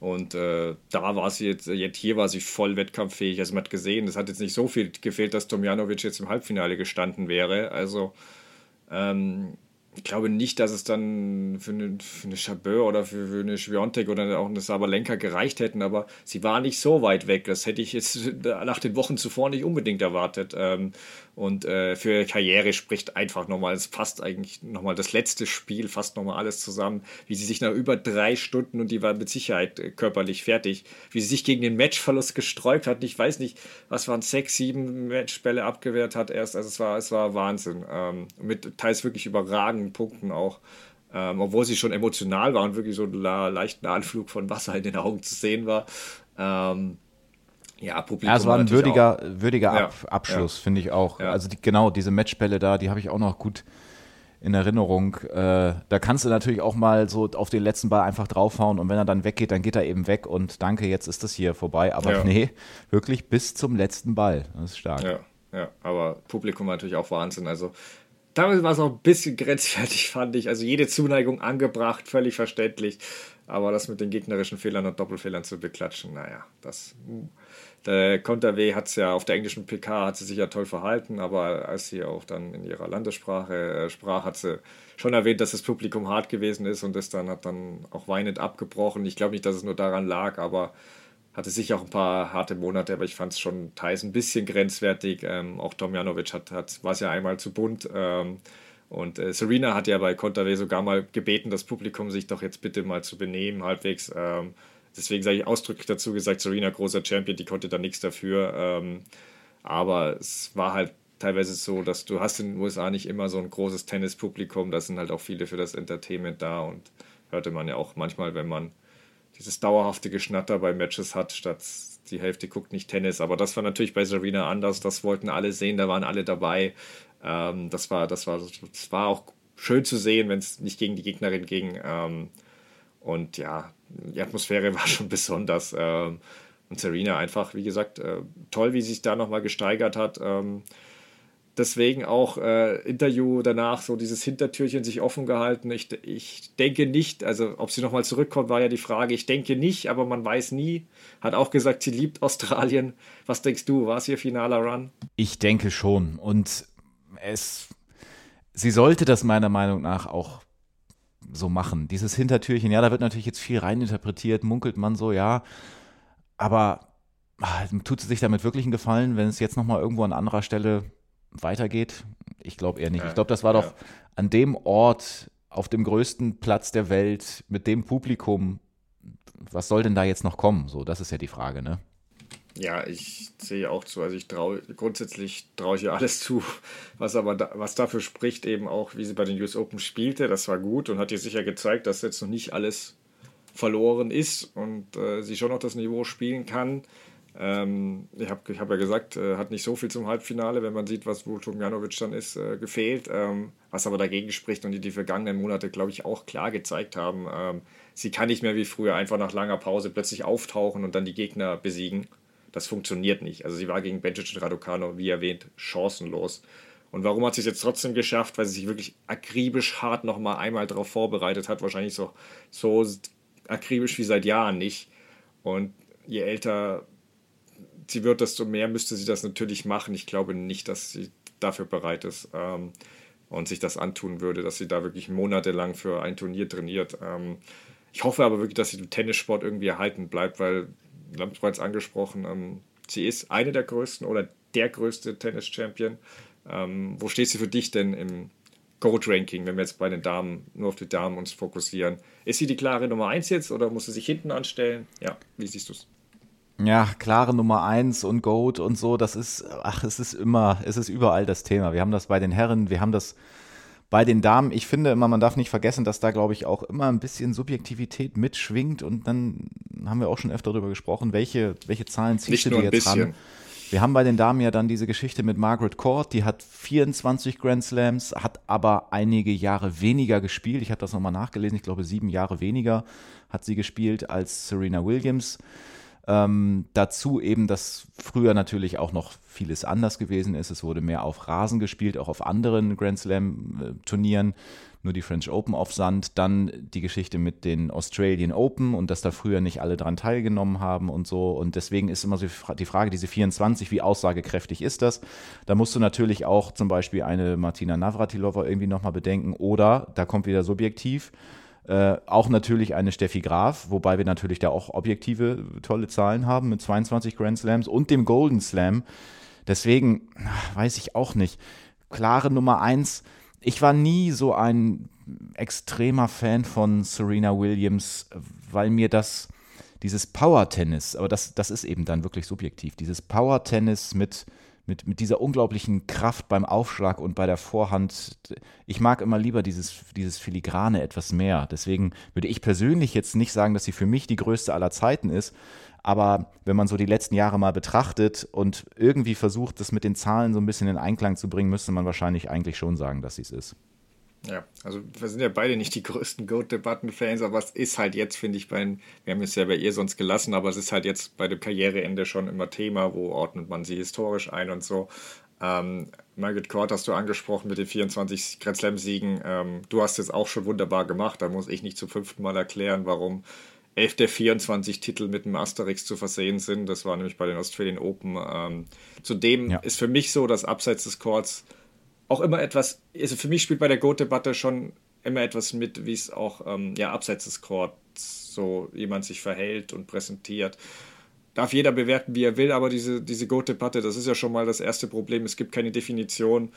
und äh, da war sie jetzt, jetzt hier war sie voll wettkampffähig. Also man hat gesehen, es hat jetzt nicht so viel gefehlt, dass Tomjanovic jetzt im Halbfinale gestanden wäre. Also ähm, ich glaube nicht, dass es dann für eine, für Chabot oder für, für eine Schwiontek oder auch eine Sabalenka gereicht hätten, aber sie war nicht so weit weg. Das hätte ich jetzt nach den Wochen zuvor nicht unbedingt erwartet. Ähm, und äh, für Karriere spricht einfach nochmal, es passt eigentlich nochmal das letzte Spiel, fast nochmal alles zusammen, wie sie sich nach über drei Stunden, und die war mit Sicherheit äh, körperlich fertig, wie sie sich gegen den Matchverlust gesträubt hat. Ich weiß nicht, was waren sechs, sieben Matchbälle abgewehrt hat erst. Also es war, es war Wahnsinn. Ähm, mit teils wirklich überragenden Punkten auch. Ähm, obwohl sie schon emotional war und wirklich so einen leichten Anflug von Wasser in den Augen zu sehen war. Ähm, ja, Publikum. Ja, es war ein würdiger, würdiger Ab ja, Abschluss, ja. finde ich auch. Ja. Also die, genau, diese Matchbälle da, die habe ich auch noch gut in Erinnerung. Äh, da kannst du natürlich auch mal so auf den letzten Ball einfach draufhauen und wenn er dann weggeht, dann geht er eben weg und danke, jetzt ist das hier vorbei. Aber nee, wirklich bis zum letzten Ball. Das ist stark. Ja, ja, aber Publikum natürlich auch Wahnsinn. Also damals war es auch ein bisschen grenzwertig, fand ich. Also jede Zuneigung angebracht, völlig verständlich. Aber das mit den gegnerischen Fehlern und Doppelfehlern zu beklatschen, naja, das der Konterweh hat es ja auf der englischen PK hat sie sich ja toll verhalten, aber als sie auch dann in ihrer Landessprache äh, sprach, hat sie schon erwähnt, dass das Publikum hart gewesen ist und das dann hat dann auch weinend abgebrochen. Ich glaube nicht, dass es nur daran lag, aber hatte sicher auch ein paar harte Monate, aber ich fand es schon teils ein bisschen grenzwertig. Ähm, auch Tomjanovic hat, hat, war es ja einmal zu bunt. Ähm, und äh, Serena hat ja bei Konterweh sogar mal gebeten, das Publikum sich doch jetzt bitte mal zu benehmen, halbwegs. Ähm, Deswegen sage ich ausdrücklich dazu gesagt, Serena großer Champion, die konnte da nichts dafür. Ähm, aber es war halt teilweise so, dass du hast in den USA nicht immer so ein großes Tennispublikum, da sind halt auch viele für das Entertainment da und hörte man ja auch manchmal, wenn man dieses dauerhafte Geschnatter bei Matches hat, statt die Hälfte guckt nicht Tennis. Aber das war natürlich bei Serena anders, das wollten alle sehen, da waren alle dabei. Ähm, das, war, das, war, das war auch schön zu sehen, wenn es nicht gegen die Gegnerin ging. Ähm, und ja, die Atmosphäre war schon besonders. Ähm, und Serena einfach, wie gesagt, äh, toll, wie sie sich da nochmal gesteigert hat. Ähm, deswegen auch äh, Interview danach so dieses Hintertürchen sich offen gehalten. Ich, ich denke nicht, also ob sie nochmal zurückkommt, war ja die Frage. Ich denke nicht, aber man weiß nie. Hat auch gesagt, sie liebt Australien. Was denkst du? War es ihr finaler Run? Ich denke schon. Und es, sie sollte das meiner Meinung nach auch so machen. Dieses Hintertürchen, ja, da wird natürlich jetzt viel reininterpretiert, munkelt man so, ja. Aber ach, tut sie sich damit wirklich einen Gefallen, wenn es jetzt nochmal irgendwo an anderer Stelle weitergeht? Ich glaube eher nicht. Ich glaube, das war doch an dem Ort, auf dem größten Platz der Welt, mit dem Publikum. Was soll denn da jetzt noch kommen? So, das ist ja die Frage, ne? Ja, ich sehe auch zu. Also ich traue grundsätzlich traue ich ihr alles zu, was aber da, was dafür spricht eben auch, wie sie bei den US Open spielte. Das war gut und hat ihr sicher gezeigt, dass jetzt noch nicht alles verloren ist und äh, sie schon noch das Niveau spielen kann. Ähm, ich habe ich hab ja gesagt, äh, hat nicht so viel zum Halbfinale, wenn man sieht, was Tomjanovic dann ist, äh, gefehlt. Ähm, was aber dagegen spricht und die die vergangenen Monate, glaube ich, auch klar gezeigt haben. Ähm, sie kann nicht mehr wie früher einfach nach langer Pause plötzlich auftauchen und dann die Gegner besiegen. Das funktioniert nicht. Also sie war gegen Bencic und Raducano, wie erwähnt, chancenlos. Und warum hat sie es jetzt trotzdem geschafft? Weil sie sich wirklich akribisch hart nochmal einmal darauf vorbereitet hat. Wahrscheinlich so, so akribisch wie seit Jahren nicht. Und je älter sie wird, desto mehr müsste sie das natürlich machen. Ich glaube nicht, dass sie dafür bereit ist ähm, und sich das antun würde, dass sie da wirklich monatelang für ein Turnier trainiert. Ähm, ich hoffe aber wirklich, dass sie im Tennissport irgendwie erhalten bleibt, weil, es bereits angesprochen, ähm, sie ist eine der größten oder der größte Tennis-Champion. Ähm, wo steht sie für dich denn im Gold-Ranking, wenn wir jetzt bei den Damen nur auf die Damen uns fokussieren? Ist sie die klare Nummer 1 jetzt oder muss sie sich hinten anstellen? Ja, wie siehst du es? Ja, klare Nummer eins und Goat und so, das ist, ach, es ist immer, es ist überall das Thema. Wir haben das bei den Herren, wir haben das bei den Damen. Ich finde immer, man darf nicht vergessen, dass da, glaube ich, auch immer ein bisschen Subjektivität mitschwingt und dann haben wir auch schon öfter darüber gesprochen, welche, welche Zahlen ziehst du dir jetzt bisschen. ran? Wir haben bei den Damen ja dann diese Geschichte mit Margaret Court, die hat 24 Grand Slams, hat aber einige Jahre weniger gespielt. Ich habe das nochmal nachgelesen, ich glaube sieben Jahre weniger hat sie gespielt als Serena Williams. Ähm, dazu eben, dass früher natürlich auch noch vieles anders gewesen ist. Es wurde mehr auf Rasen gespielt, auch auf anderen Grand Slam-Turnieren. Nur die French Open auf Sand. Dann die Geschichte mit den Australian Open und dass da früher nicht alle dran teilgenommen haben und so. Und deswegen ist immer so die Frage, diese 24, wie aussagekräftig ist das? Da musst du natürlich auch zum Beispiel eine Martina Navratilova irgendwie nochmal bedenken. Oder, da kommt wieder subjektiv, äh, auch natürlich eine Steffi Graf, wobei wir natürlich da auch objektive tolle Zahlen haben mit 22 Grand Slams und dem Golden Slam. Deswegen weiß ich auch nicht. Klare Nummer eins. Ich war nie so ein extremer Fan von Serena Williams, weil mir das, dieses Power-Tennis, aber das, das ist eben dann wirklich subjektiv, dieses Power-Tennis mit mit, mit dieser unglaublichen Kraft beim Aufschlag und bei der Vorhand. Ich mag immer lieber dieses, dieses Filigrane etwas mehr. Deswegen würde ich persönlich jetzt nicht sagen, dass sie für mich die größte aller Zeiten ist. Aber wenn man so die letzten Jahre mal betrachtet und irgendwie versucht, das mit den Zahlen so ein bisschen in Einklang zu bringen, müsste man wahrscheinlich eigentlich schon sagen, dass sie es ist. Ja, also wir sind ja beide nicht die größten Goat-Debatten-Fans, aber es ist halt jetzt, finde ich, bei, wir haben es ja bei ihr sonst gelassen, aber es ist halt jetzt bei dem Karriereende schon immer Thema, wo ordnet man sie historisch ein und so. Ähm, Margaret Court hast du angesprochen mit den 24 Grand Slam-Siegen. Ähm, du hast es auch schon wunderbar gemacht, da muss ich nicht zum fünften Mal erklären, warum 11 der 24 Titel mit einem Asterix zu versehen sind. Das war nämlich bei den Australian Open. Ähm, zudem ja. ist für mich so, dass abseits des Courts auch immer etwas, also für mich spielt bei der Goat-Debatte schon immer etwas mit, wie es auch ähm, ja, abseits des Courts so jemand sich verhält und präsentiert. Darf jeder bewerten, wie er will, aber diese, diese Goat-Debatte, das ist ja schon mal das erste Problem. Es gibt keine Definition.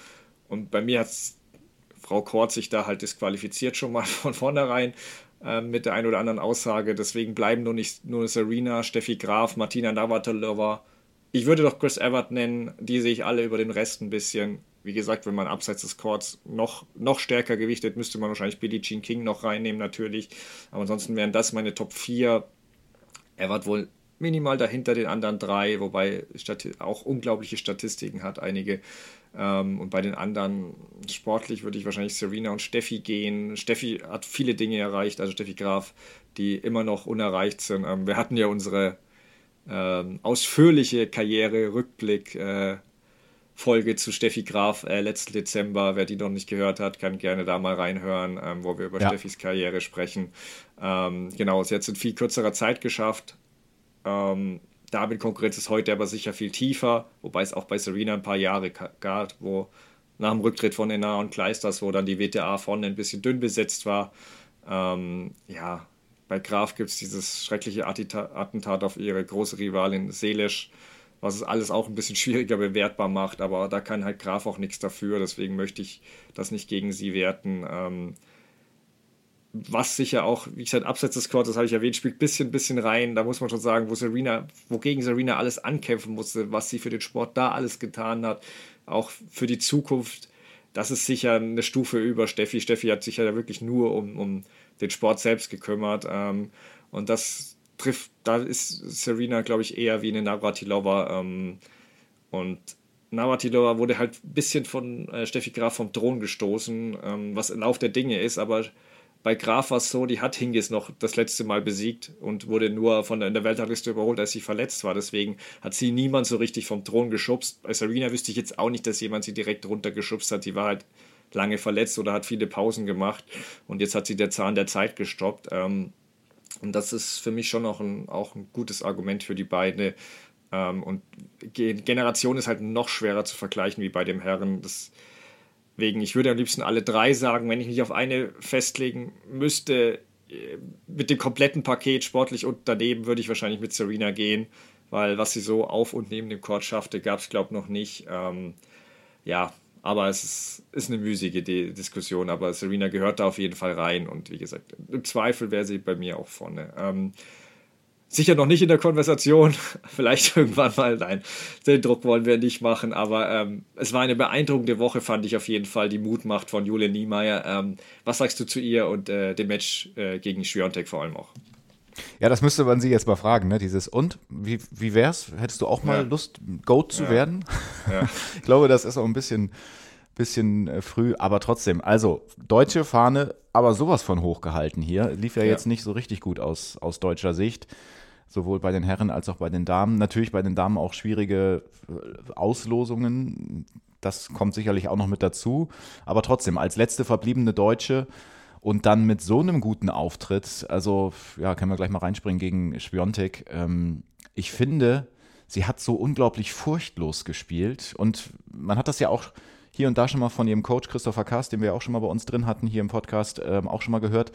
Und bei mir hat Frau Kort sich da halt disqualifiziert schon mal von vornherein äh, mit der einen oder anderen Aussage. Deswegen bleiben nur nicht nur Serena, Steffi Graf, Martina Navratilova. Ich würde doch Chris Evert nennen. Die sehe ich alle über den Rest ein bisschen wie gesagt, wenn man abseits des Courts noch, noch stärker gewichtet, müsste man wahrscheinlich Billie Jean King noch reinnehmen, natürlich. Aber ansonsten wären das meine Top 4. Er war wohl minimal dahinter den anderen drei, wobei Stati auch unglaubliche Statistiken hat, einige. Ähm, und bei den anderen sportlich würde ich wahrscheinlich Serena und Steffi gehen. Steffi hat viele Dinge erreicht, also Steffi Graf, die immer noch unerreicht sind. Ähm, wir hatten ja unsere ähm, ausführliche Karriere, Rückblick. Äh, Folge zu Steffi Graf äh, letzten Dezember. Wer die noch nicht gehört hat, kann gerne da mal reinhören, ähm, wo wir über ja. Steffis Karriere sprechen. Ähm, genau, sie hat es in viel kürzerer Zeit geschafft. Ähm, damit Konkurrenz ist heute aber sicher viel tiefer, wobei es auch bei Serena ein paar Jahre gab, wo nach dem Rücktritt von Enar und Kleisters, wo dann die WTA vorne ein bisschen dünn besetzt war. Ähm, ja, bei Graf gibt es dieses schreckliche Attentat auf ihre große Rivalin Selisch was es alles auch ein bisschen schwieriger bewertbar macht, aber da kann halt Graf auch nichts dafür, deswegen möchte ich das nicht gegen sie werten. Ähm, was sicher auch, wie gesagt, abseits des Courts, das habe ich erwähnt, spielt ein bisschen, bisschen rein. Da muss man schon sagen, wo Serena, wogegen Serena alles ankämpfen musste, was sie für den Sport da alles getan hat, auch für die Zukunft. Das ist sicher eine Stufe über Steffi. Steffi hat sich ja wirklich nur um, um den Sport selbst gekümmert. Ähm, und das, trifft, da ist Serena, glaube ich, eher wie eine Navratilova. Ähm, und Navratilova wurde halt ein bisschen von äh, Steffi Graf vom Thron gestoßen, ähm, was im Lauf der Dinge ist, aber bei Graf war es so, die hat Hingis noch das letzte Mal besiegt und wurde nur von der, in der Weltrangliste überholt, als sie verletzt war. Deswegen hat sie niemand so richtig vom Thron geschubst. Bei Serena wüsste ich jetzt auch nicht, dass jemand sie direkt runtergeschubst hat. Die war halt lange verletzt oder hat viele Pausen gemacht und jetzt hat sie der Zahn der Zeit gestoppt. Ähm, und das ist für mich schon auch ein, auch ein gutes Argument für die beiden. Ähm, und Generation ist halt noch schwerer zu vergleichen wie bei dem Herren. Deswegen, ich würde am liebsten alle drei sagen, wenn ich mich auf eine festlegen müsste, äh, mit dem kompletten Paket sportlich und daneben würde ich wahrscheinlich mit Serena gehen, weil was sie so auf und neben dem Court schaffte, gab es, glaube ich, noch nicht. Ähm, ja, aber es ist, ist eine müßige Diskussion. Aber Serena gehört da auf jeden Fall rein. Und wie gesagt, im Zweifel wäre sie bei mir auch vorne. Ähm, sicher noch nicht in der Konversation. Vielleicht irgendwann mal. Nein, den Druck wollen wir nicht machen. Aber ähm, es war eine beeindruckende Woche, fand ich auf jeden Fall. Die Mutmacht von Julia Niemeyer. Ähm, was sagst du zu ihr und äh, dem Match äh, gegen Schwiontek vor allem auch? Ja, das müsste man sie jetzt mal fragen, ne? Dieses und wie, wie wär's? Hättest du auch mal ja. Lust, Goat zu ja. werden? Ja. ich glaube, das ist auch ein bisschen, bisschen äh, früh, aber trotzdem. Also, deutsche Fahne, aber sowas von hochgehalten hier. Lief ja, jetzt nicht so richtig gut aus, aus deutscher Sicht. Sowohl bei den Herren als auch bei den Damen. Natürlich bei den Damen auch schwierige äh, Auslosungen. Das kommt sicherlich auch noch mit dazu. Aber trotzdem, als letzte verbliebene Deutsche und dann mit so einem guten Auftritt, also ja, können wir gleich mal reinspringen gegen Spiontek. Ähm, ich finde, sie hat so unglaublich furchtlos gespielt. Und man hat das ja auch hier und da schon mal von ihrem Coach Christopher Kass, den wir auch schon mal bei uns drin hatten, hier im Podcast, ähm, auch schon mal gehört,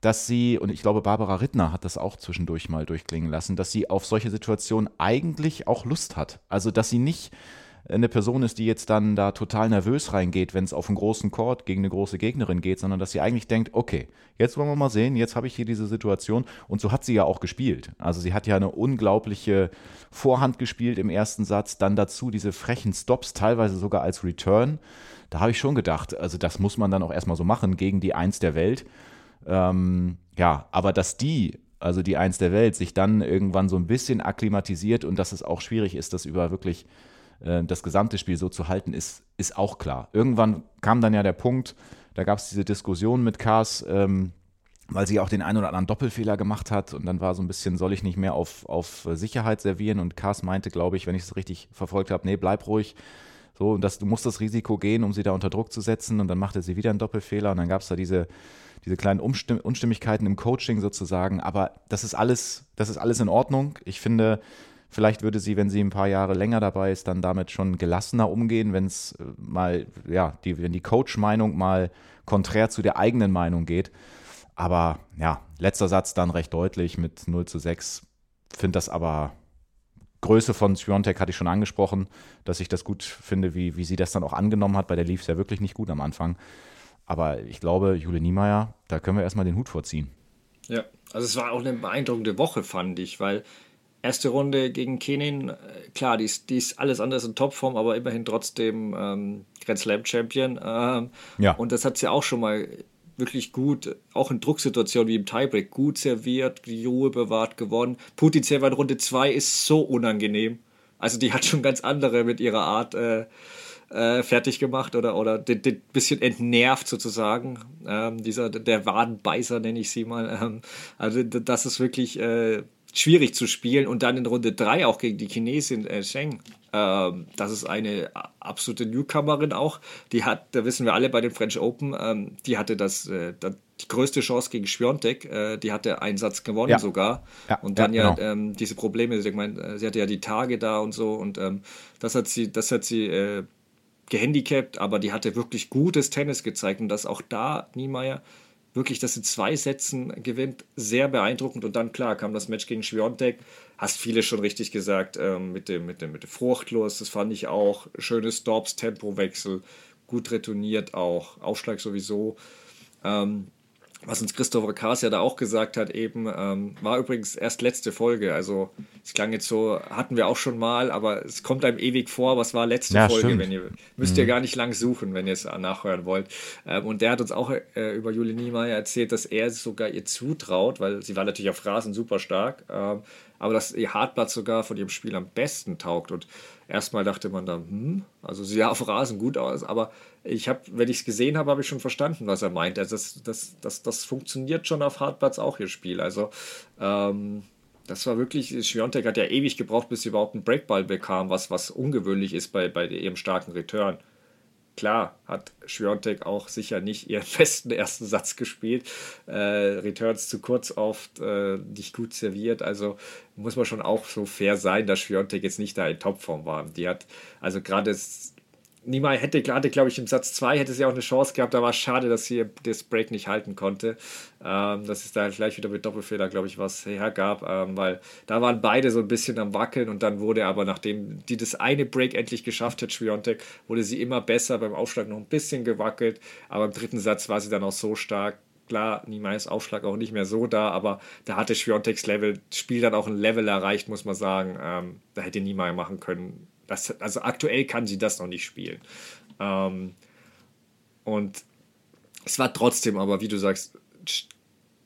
dass sie, und ich glaube, Barbara Rittner hat das auch zwischendurch mal durchklingen lassen, dass sie auf solche Situationen eigentlich auch Lust hat. Also, dass sie nicht eine Person ist, die jetzt dann da total nervös reingeht, wenn es auf einen großen Court gegen eine große Gegnerin geht, sondern dass sie eigentlich denkt, okay, jetzt wollen wir mal sehen, jetzt habe ich hier diese Situation und so hat sie ja auch gespielt. Also sie hat ja eine unglaubliche Vorhand gespielt im ersten Satz, dann dazu diese frechen Stops, teilweise sogar als Return. Da habe ich schon gedacht, also das muss man dann auch erstmal so machen gegen die Eins der Welt. Ähm, ja, aber dass die also die Eins der Welt, sich dann irgendwann so ein bisschen akklimatisiert und dass es auch schwierig ist, das über wirklich äh, das gesamte Spiel so zu halten, ist, ist auch klar. Irgendwann kam dann ja der Punkt, da gab es diese Diskussion mit Kars, ähm, weil sie auch den einen oder anderen Doppelfehler gemacht hat und dann war so ein bisschen, soll ich nicht mehr auf, auf Sicherheit servieren und Kars meinte, glaube ich, wenn ich es richtig verfolgt habe, nee, bleib ruhig. So, und das, du musst das Risiko gehen, um sie da unter Druck zu setzen und dann machte sie wieder einen Doppelfehler und dann gab es da diese, diese kleinen Umstimm Unstimmigkeiten im Coaching sozusagen, aber das ist alles, das ist alles in Ordnung. Ich finde, Vielleicht würde sie, wenn sie ein paar Jahre länger dabei ist, dann damit schon gelassener umgehen, wenn es äh, mal, ja, die, wenn die Coach-Meinung mal konträr zu der eigenen Meinung geht. Aber ja, letzter Satz dann recht deutlich mit 0 zu 6. Finde das aber Größe von Sviontek hatte ich schon angesprochen, dass ich das gut finde, wie, wie sie das dann auch angenommen hat. Bei der lief es ja wirklich nicht gut am Anfang. Aber ich glaube, Jule Niemeyer, da können wir erstmal den Hut vorziehen. Ja, also es war auch eine beeindruckende Woche, fand ich, weil erste Runde gegen Kenin, äh, klar, die ist, die ist alles anders in Topform, aber immerhin trotzdem ähm, Grand Slam Champion. Ähm, ja. Und das hat sie auch schon mal wirklich gut, auch in Drucksituationen wie im Tiebreak, gut serviert, die Ruhe bewahrt gewonnen. Putin selber in Runde 2 ist so unangenehm. Also die hat schon ganz andere mit ihrer Art äh, äh, fertig gemacht oder, oder ein bisschen entnervt sozusagen. Ähm, dieser, der Wadenbeißer nenne ich sie mal. Ähm, also das ist wirklich, äh, schwierig zu spielen und dann in Runde 3 auch gegen die Chinesin äh, Sheng. Ähm, das ist eine absolute Newcomerin auch. Die hat, da wissen wir alle bei den French Open, ähm, die hatte das, äh, das, die größte Chance gegen Schwiontek. Äh, die hatte einen Satz gewonnen ja. sogar. Ja, und dann ja, ja genau. ähm, diese Probleme. Ich meine, äh, sie hatte ja die Tage da und so und ähm, das hat sie, das hat sie äh, gehandicapt, aber die hatte wirklich gutes Tennis gezeigt und dass auch da Niemeyer wirklich das in zwei Sätzen gewinnt, sehr beeindruckend. Und dann, klar, kam das Match gegen Schwiontek. Hast viele schon richtig gesagt, ähm, mit, dem, mit, dem, mit dem Fruchtlos, das fand ich auch. Schöne Stops, Tempowechsel, gut retourniert auch, Aufschlag sowieso. Ähm, was uns Christopher Kaas ja da auch gesagt hat, eben, ähm, war übrigens erst letzte Folge. Also es klang jetzt so, hatten wir auch schon mal, aber es kommt einem ewig vor, was war letzte ja, Folge, wenn ihr müsst mhm. ihr gar nicht lang suchen, wenn ihr es nachhören wollt. Ähm, und der hat uns auch äh, über Julie Niemeyer erzählt, dass er sogar ihr zutraut, weil sie war natürlich auf Rasen super stark, ähm, aber dass ihr Hartblatt sogar von ihrem Spiel am besten taugt. Und erstmal dachte man dann, hm, also sie sah auf Rasen gut aus, aber ich habe, wenn ich es gesehen habe, habe ich schon verstanden, was er meint. Also das, das, das, das funktioniert schon auf Hartplatz auch, ihr Spiel. Also ähm, das war wirklich, Schwiontek hat ja ewig gebraucht, bis sie überhaupt einen Breakball bekam, was, was ungewöhnlich ist bei, bei ihrem starken Return. Klar hat Schwiontek auch sicher nicht ihren besten ersten Satz gespielt. Äh, Returns zu kurz oft, äh, nicht gut serviert. Also muss man schon auch so fair sein, dass Schwiontek jetzt nicht da in Topform war. Die hat, also gerade Niemeyer hätte, hatte, glaube ich, im Satz 2 hätte sie auch eine Chance gehabt, aber schade, dass sie das Break nicht halten konnte. Ähm, dass es da gleich wieder mit Doppelfehler, glaube ich, was hergab, ähm, weil da waren beide so ein bisschen am Wackeln und dann wurde aber, nachdem die das eine Break endlich geschafft hat, Schwiontek, wurde sie immer besser, beim Aufschlag noch ein bisschen gewackelt, aber im dritten Satz war sie dann auch so stark, klar, Niemeyers Aufschlag auch nicht mehr so da, aber da hatte Schwiontek's Level, Spiel dann auch ein Level erreicht, muss man sagen. Ähm, da hätte Niemeyer machen können, das, also aktuell kann sie das noch nicht spielen. Ähm, und es war trotzdem aber, wie du sagst,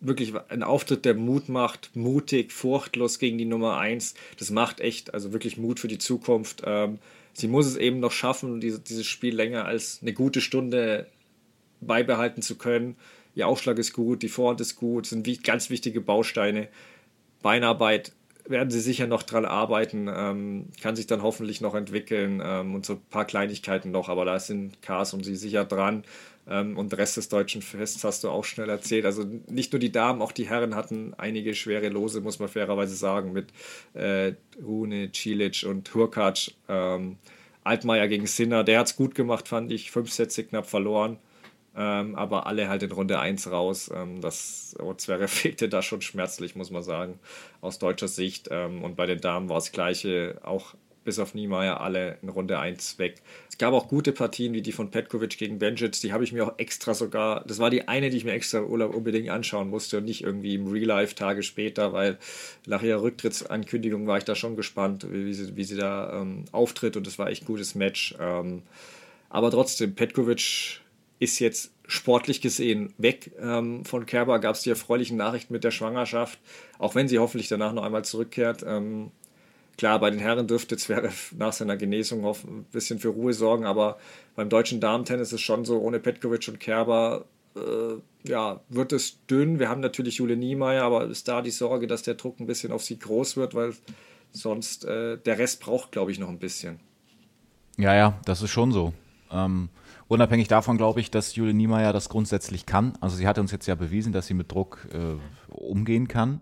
wirklich ein Auftritt, der Mut macht, mutig, furchtlos gegen die Nummer 1. Das macht echt, also wirklich Mut für die Zukunft. Ähm, sie muss es eben noch schaffen, diese, dieses Spiel länger als eine gute Stunde beibehalten zu können. Ihr Aufschlag ist gut, die Vorhand ist gut, sind ganz wichtige Bausteine. Beinarbeit werden sie sicher noch dran arbeiten, ähm, kann sich dann hoffentlich noch entwickeln ähm, und so ein paar Kleinigkeiten noch, aber da sind Cars und sie sicher dran. Ähm, und der Rest des deutschen Fests hast du auch schnell erzählt. Also nicht nur die Damen, auch die Herren hatten einige schwere Lose, muss man fairerweise sagen, mit äh, Rune, Cilic und Hurkacz. Ähm, Altmaier gegen Sinner, der hat es gut gemacht, fand ich. Fünf Sätze knapp verloren. Ähm, aber alle halt in Runde 1 raus. Ähm, das Zwerre fehlte da schon schmerzlich, muss man sagen, aus deutscher Sicht. Ähm, und bei den Damen war das Gleiche, auch bis auf Niemeyer alle in Runde 1 weg. Es gab auch gute Partien wie die von Petkovic gegen Benjic, die habe ich mir auch extra sogar, das war die eine, die ich mir extra Urlaub unbedingt anschauen musste und nicht irgendwie im Real Life Tage später, weil nach ihrer Rücktrittsankündigung war ich da schon gespannt, wie, sie, wie sie da ähm, auftritt und es war echt gutes Match. Ähm, aber trotzdem, Petkovic ist jetzt sportlich gesehen weg. Ähm, von Kerber gab es die erfreulichen Nachrichten mit der Schwangerschaft, auch wenn sie hoffentlich danach noch einmal zurückkehrt. Ähm, klar, bei den Herren dürfte Zverev nach seiner Genesung ein bisschen für Ruhe sorgen, aber beim deutschen Damentennis ist es schon so, ohne Petkovic und Kerber äh, ja, wird es dünn. Wir haben natürlich Jule Niemeyer, aber ist da die Sorge, dass der Druck ein bisschen auf sie groß wird, weil sonst äh, der Rest braucht, glaube ich, noch ein bisschen. Ja, ja, das ist schon so. Ähm, Unabhängig davon glaube ich, dass Julie Niemeyer das grundsätzlich kann. Also sie hat uns jetzt ja bewiesen, dass sie mit Druck äh, umgehen kann.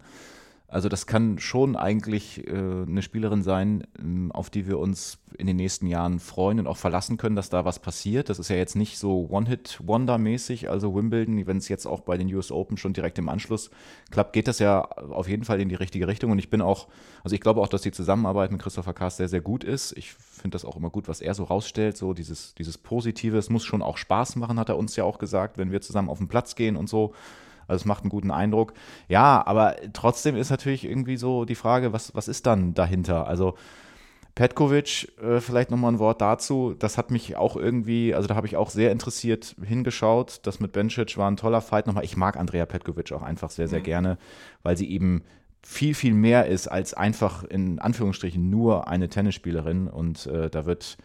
Also das kann schon eigentlich äh, eine Spielerin sein, ähm, auf die wir uns in den nächsten Jahren freuen und auch verlassen können, dass da was passiert. Das ist ja jetzt nicht so One-Hit-Wonder-mäßig, also Wimbledon, wenn es jetzt auch bei den US Open schon direkt im Anschluss klappt, geht das ja auf jeden Fall in die richtige Richtung. Und ich bin auch, also ich glaube auch, dass die Zusammenarbeit mit Christopher Kaas sehr, sehr gut ist. Ich finde das auch immer gut, was er so rausstellt, so dieses, dieses Positive. Es muss schon auch Spaß machen, hat er uns ja auch gesagt, wenn wir zusammen auf den Platz gehen und so. Also es macht einen guten Eindruck. Ja, aber trotzdem ist natürlich irgendwie so die Frage, was, was ist dann dahinter? Also Petkovic, äh, vielleicht nochmal ein Wort dazu. Das hat mich auch irgendwie, also da habe ich auch sehr interessiert hingeschaut. Das mit Bencic war ein toller Fight nochmal. Ich mag Andrea Petkovic auch einfach sehr, sehr mhm. gerne, weil sie eben viel, viel mehr ist als einfach in Anführungsstrichen nur eine Tennisspielerin. Und äh, da wird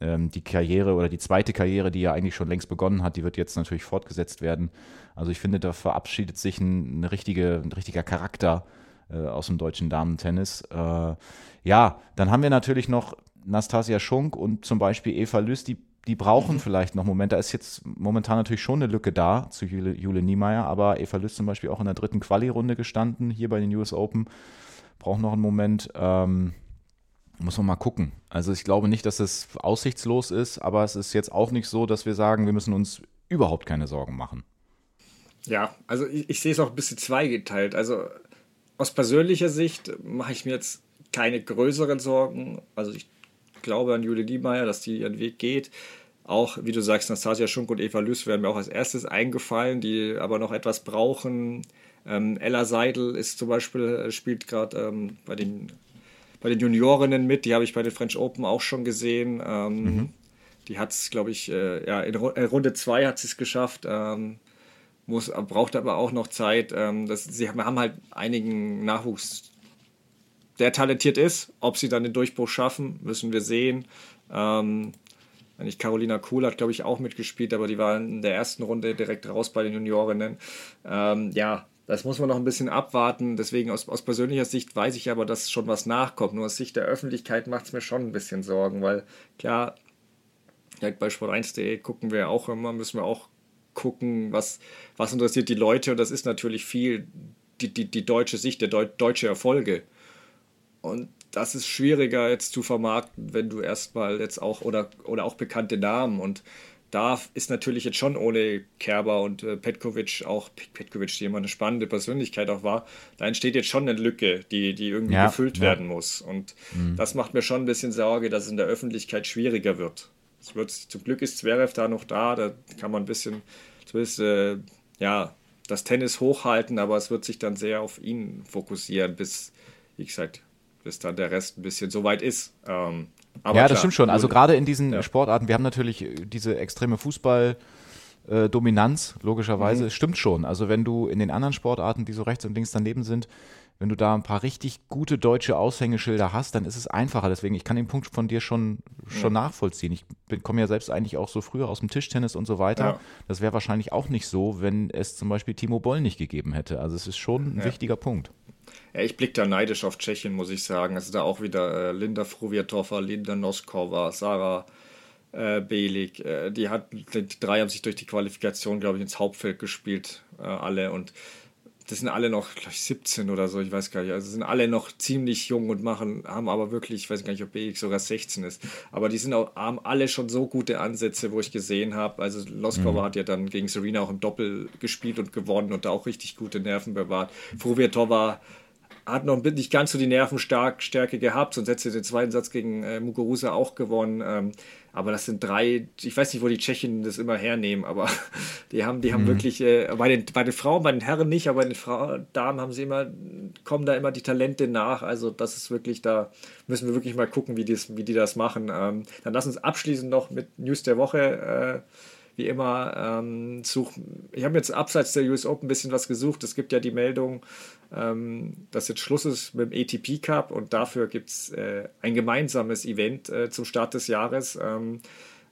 ähm, die Karriere oder die zweite Karriere, die ja eigentlich schon längst begonnen hat, die wird jetzt natürlich fortgesetzt werden. Also ich finde, da verabschiedet sich ein, eine richtige, ein richtiger Charakter äh, aus dem deutschen Damentennis. Äh, ja, dann haben wir natürlich noch Nastasia Schunk und zum Beispiel Eva Lüß, die, die brauchen mhm. vielleicht noch einen Moment. Da ist jetzt momentan natürlich schon eine Lücke da zu Jule, Jule Niemeyer, aber Eva Lüß zum Beispiel auch in der dritten Quali-Runde gestanden, hier bei den US Open. Braucht noch einen Moment. Ähm, muss man mal gucken. Also ich glaube nicht, dass es aussichtslos ist, aber es ist jetzt auch nicht so, dass wir sagen, wir müssen uns überhaupt keine Sorgen machen. Ja, also ich, ich sehe es auch ein bisschen zweigeteilt. Also aus persönlicher Sicht mache ich mir jetzt keine größeren Sorgen. Also ich glaube an Julie Niemeyer, dass die ihren Weg geht. Auch, wie du sagst, Nastasia Schunk und Eva Lüß werden mir auch als erstes eingefallen, die aber noch etwas brauchen. Ähm, Ella Seidel ist zum Beispiel, äh, spielt gerade ähm, bei den bei den Juniorinnen mit, die habe ich bei den French Open auch schon gesehen. Ähm, mhm. Die hat es, glaube ich, äh, ja, in äh, Runde 2 hat sie es geschafft. Ähm, muss, braucht aber auch noch Zeit. Ähm, das, sie haben halt einigen Nachwuchs, der talentiert ist. Ob sie dann den Durchbruch schaffen, müssen wir sehen. Ähm, ich Carolina Kuhl hat, glaube ich, auch mitgespielt, aber die war in der ersten Runde direkt raus bei den Juniorinnen. Ähm, ja, das muss man noch ein bisschen abwarten. Deswegen aus, aus persönlicher Sicht weiß ich aber, dass schon was nachkommt. Nur aus Sicht der Öffentlichkeit macht es mir schon ein bisschen Sorgen, weil klar, halt bei Sport1.de gucken wir auch immer, müssen wir auch gucken, was, was interessiert die Leute. Und das ist natürlich viel die, die, die deutsche Sicht, der Deu deutsche Erfolge. Und das ist schwieriger jetzt zu vermarkten, wenn du erstmal jetzt auch oder, oder auch bekannte Namen und da ist natürlich jetzt schon ohne Kerber und äh, Petkovic auch, Petkovic, die immer eine spannende Persönlichkeit auch war, da entsteht jetzt schon eine Lücke, die, die irgendwie ja, gefüllt ja. werden muss. Und mhm. das macht mir schon ein bisschen Sorge, dass es in der Öffentlichkeit schwieriger wird. Es wird zum Glück ist Zverev da noch da, da kann man ein bisschen, zumindest, äh, ja, das Tennis hochhalten, aber es wird sich dann sehr auf ihn fokussieren, bis, wie gesagt, bis dann der Rest ein bisschen so weit ist. Ähm, ja, das klar, stimmt schon. Also gerade in diesen ja. Sportarten, wir haben natürlich äh, diese extreme Fußball- äh, Dominanz, logischerweise, mhm. stimmt schon. Also wenn du in den anderen Sportarten, die so rechts und links daneben sind, wenn du da ein paar richtig gute deutsche Aushängeschilder hast, dann ist es einfacher. Deswegen, ich kann den Punkt von dir schon, schon ja. nachvollziehen. Ich komme ja selbst eigentlich auch so früher aus dem Tischtennis und so weiter. Ja. Das wäre wahrscheinlich auch nicht so, wenn es zum Beispiel Timo Boll nicht gegeben hätte. Also es ist schon ein ja. wichtiger Punkt. Ja, ich blicke da neidisch auf Tschechien, muss ich sagen. Also da auch wieder äh, Linda Fruviatova, Linda Noskova, Sarah äh, Belik. Äh, die, hat, die drei haben sich durch die Qualifikation, glaube ich, ins Hauptfeld gespielt, äh, alle. Und das sind alle noch, glaube ich, 17 oder so, ich weiß gar nicht. Also sind alle noch ziemlich jung und machen, haben aber wirklich, ich weiß gar nicht, ob Belik sogar 16 ist. Aber die sind auch, haben alle schon so gute Ansätze, wo ich gesehen habe. Also Loskova mhm. hat ja dann gegen Serena auch im Doppel gespielt und gewonnen und da auch richtig gute Nerven bewahrt. Fruviatova hat noch nicht ganz so die Nervenstärke gehabt, sonst hätte sie den zweiten Satz gegen äh, Muguruza auch gewonnen. Ähm, aber das sind drei, ich weiß nicht, wo die Tschechen das immer hernehmen, aber die haben, die haben mhm. wirklich, äh, bei, den, bei den Frauen, bei den Herren nicht, aber bei den Frauen, Damen haben sie immer, kommen da immer die Talente nach. Also das ist wirklich, da müssen wir wirklich mal gucken, wie, dies, wie die das machen. Ähm, dann lass uns abschließend noch mit News der Woche. Äh, wie immer, ähm, such, ich habe jetzt abseits der US Open ein bisschen was gesucht. Es gibt ja die Meldung, ähm, dass jetzt Schluss ist mit dem ATP Cup und dafür gibt es äh, ein gemeinsames Event äh, zum Start des Jahres. Ähm,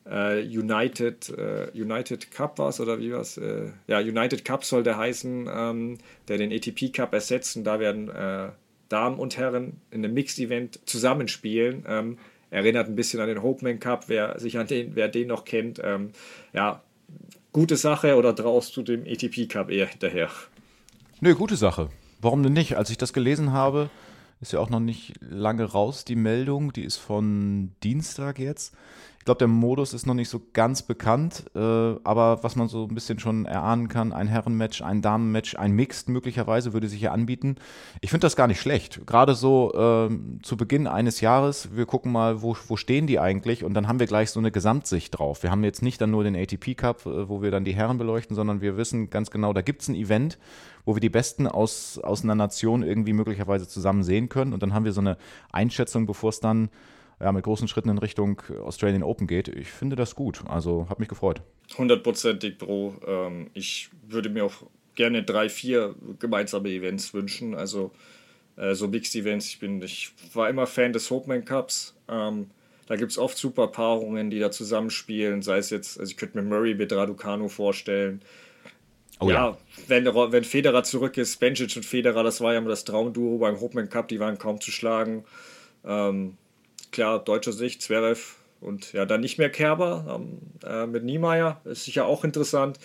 äh, United, äh, United Cup war es oder wie war es? Äh, ja, United Cup soll der heißen, ähm, der den ATP Cup ersetzt und da werden äh, Damen und Herren in einem Mixed-Event zusammenspielen. Ähm, erinnert ein bisschen an den Hopeman Cup, wer sich an den, wer den noch kennt. Ähm, ja, gute Sache oder traust du dem ATP Cup eher hinterher? Nö, gute Sache. Warum denn nicht? Als ich das gelesen habe, ist ja auch noch nicht lange raus, die Meldung. Die ist von Dienstag jetzt. Ich glaube, der Modus ist noch nicht so ganz bekannt, äh, aber was man so ein bisschen schon erahnen kann, ein Herrenmatch, ein Damenmatch, ein Mixed möglicherweise würde sich hier anbieten. Ich finde das gar nicht schlecht. Gerade so äh, zu Beginn eines Jahres, wir gucken mal, wo, wo stehen die eigentlich und dann haben wir gleich so eine Gesamtsicht drauf. Wir haben jetzt nicht dann nur den ATP Cup, äh, wo wir dann die Herren beleuchten, sondern wir wissen ganz genau, da gibt es ein Event, wo wir die Besten aus, aus einer Nation irgendwie möglicherweise zusammen sehen können und dann haben wir so eine Einschätzung, bevor es dann ja, mit großen Schritten in Richtung Australian Open geht. Ich finde das gut. Also habe mich gefreut. Hundertprozentig, Bro. Ähm, ich würde mir auch gerne drei, vier gemeinsame Events wünschen. Also äh, so Mixed Events. Ich, bin, ich war immer Fan des Hopeman Cups. Ähm, da gibt es oft super Paarungen, die da zusammenspielen. Sei es jetzt, also ich könnte mir Murray mit Raducanu vorstellen. Oh, ja. ja. wenn, wenn Federer zurück ist, Bencic und Federer, das war ja immer das Traumduo beim Hopman Cup, die waren kaum zu schlagen. Ähm, klar, deutscher Sicht, Zverev und ja, dann nicht mehr Kerber ähm, äh, mit Niemeyer, ist sicher auch interessant.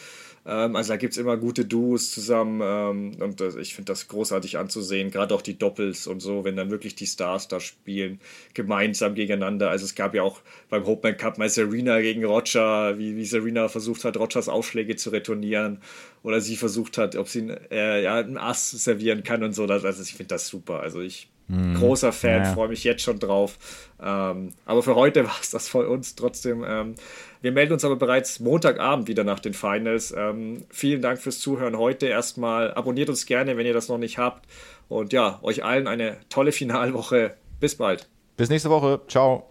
Ähm, also da gibt es immer gute Duos zusammen ähm, und ich finde das großartig anzusehen, gerade auch die Doppels und so, wenn dann wirklich die Stars da spielen, gemeinsam gegeneinander. Also es gab ja auch beim Hopeman Cup mal Serena gegen Roger, wie, wie Serena versucht hat, Rogers Aufschläge zu retournieren oder sie versucht hat, ob sie äh, ja, einen Ass servieren kann und so. Also ich finde das super. Also ich hm. Großer Fan, ja. freue mich jetzt schon drauf. Ähm, aber für heute war es das von uns trotzdem. Ähm, wir melden uns aber bereits Montagabend wieder nach den Finals. Ähm, vielen Dank fürs Zuhören heute erstmal. Abonniert uns gerne, wenn ihr das noch nicht habt. Und ja, euch allen eine tolle Finalwoche. Bis bald. Bis nächste Woche. Ciao.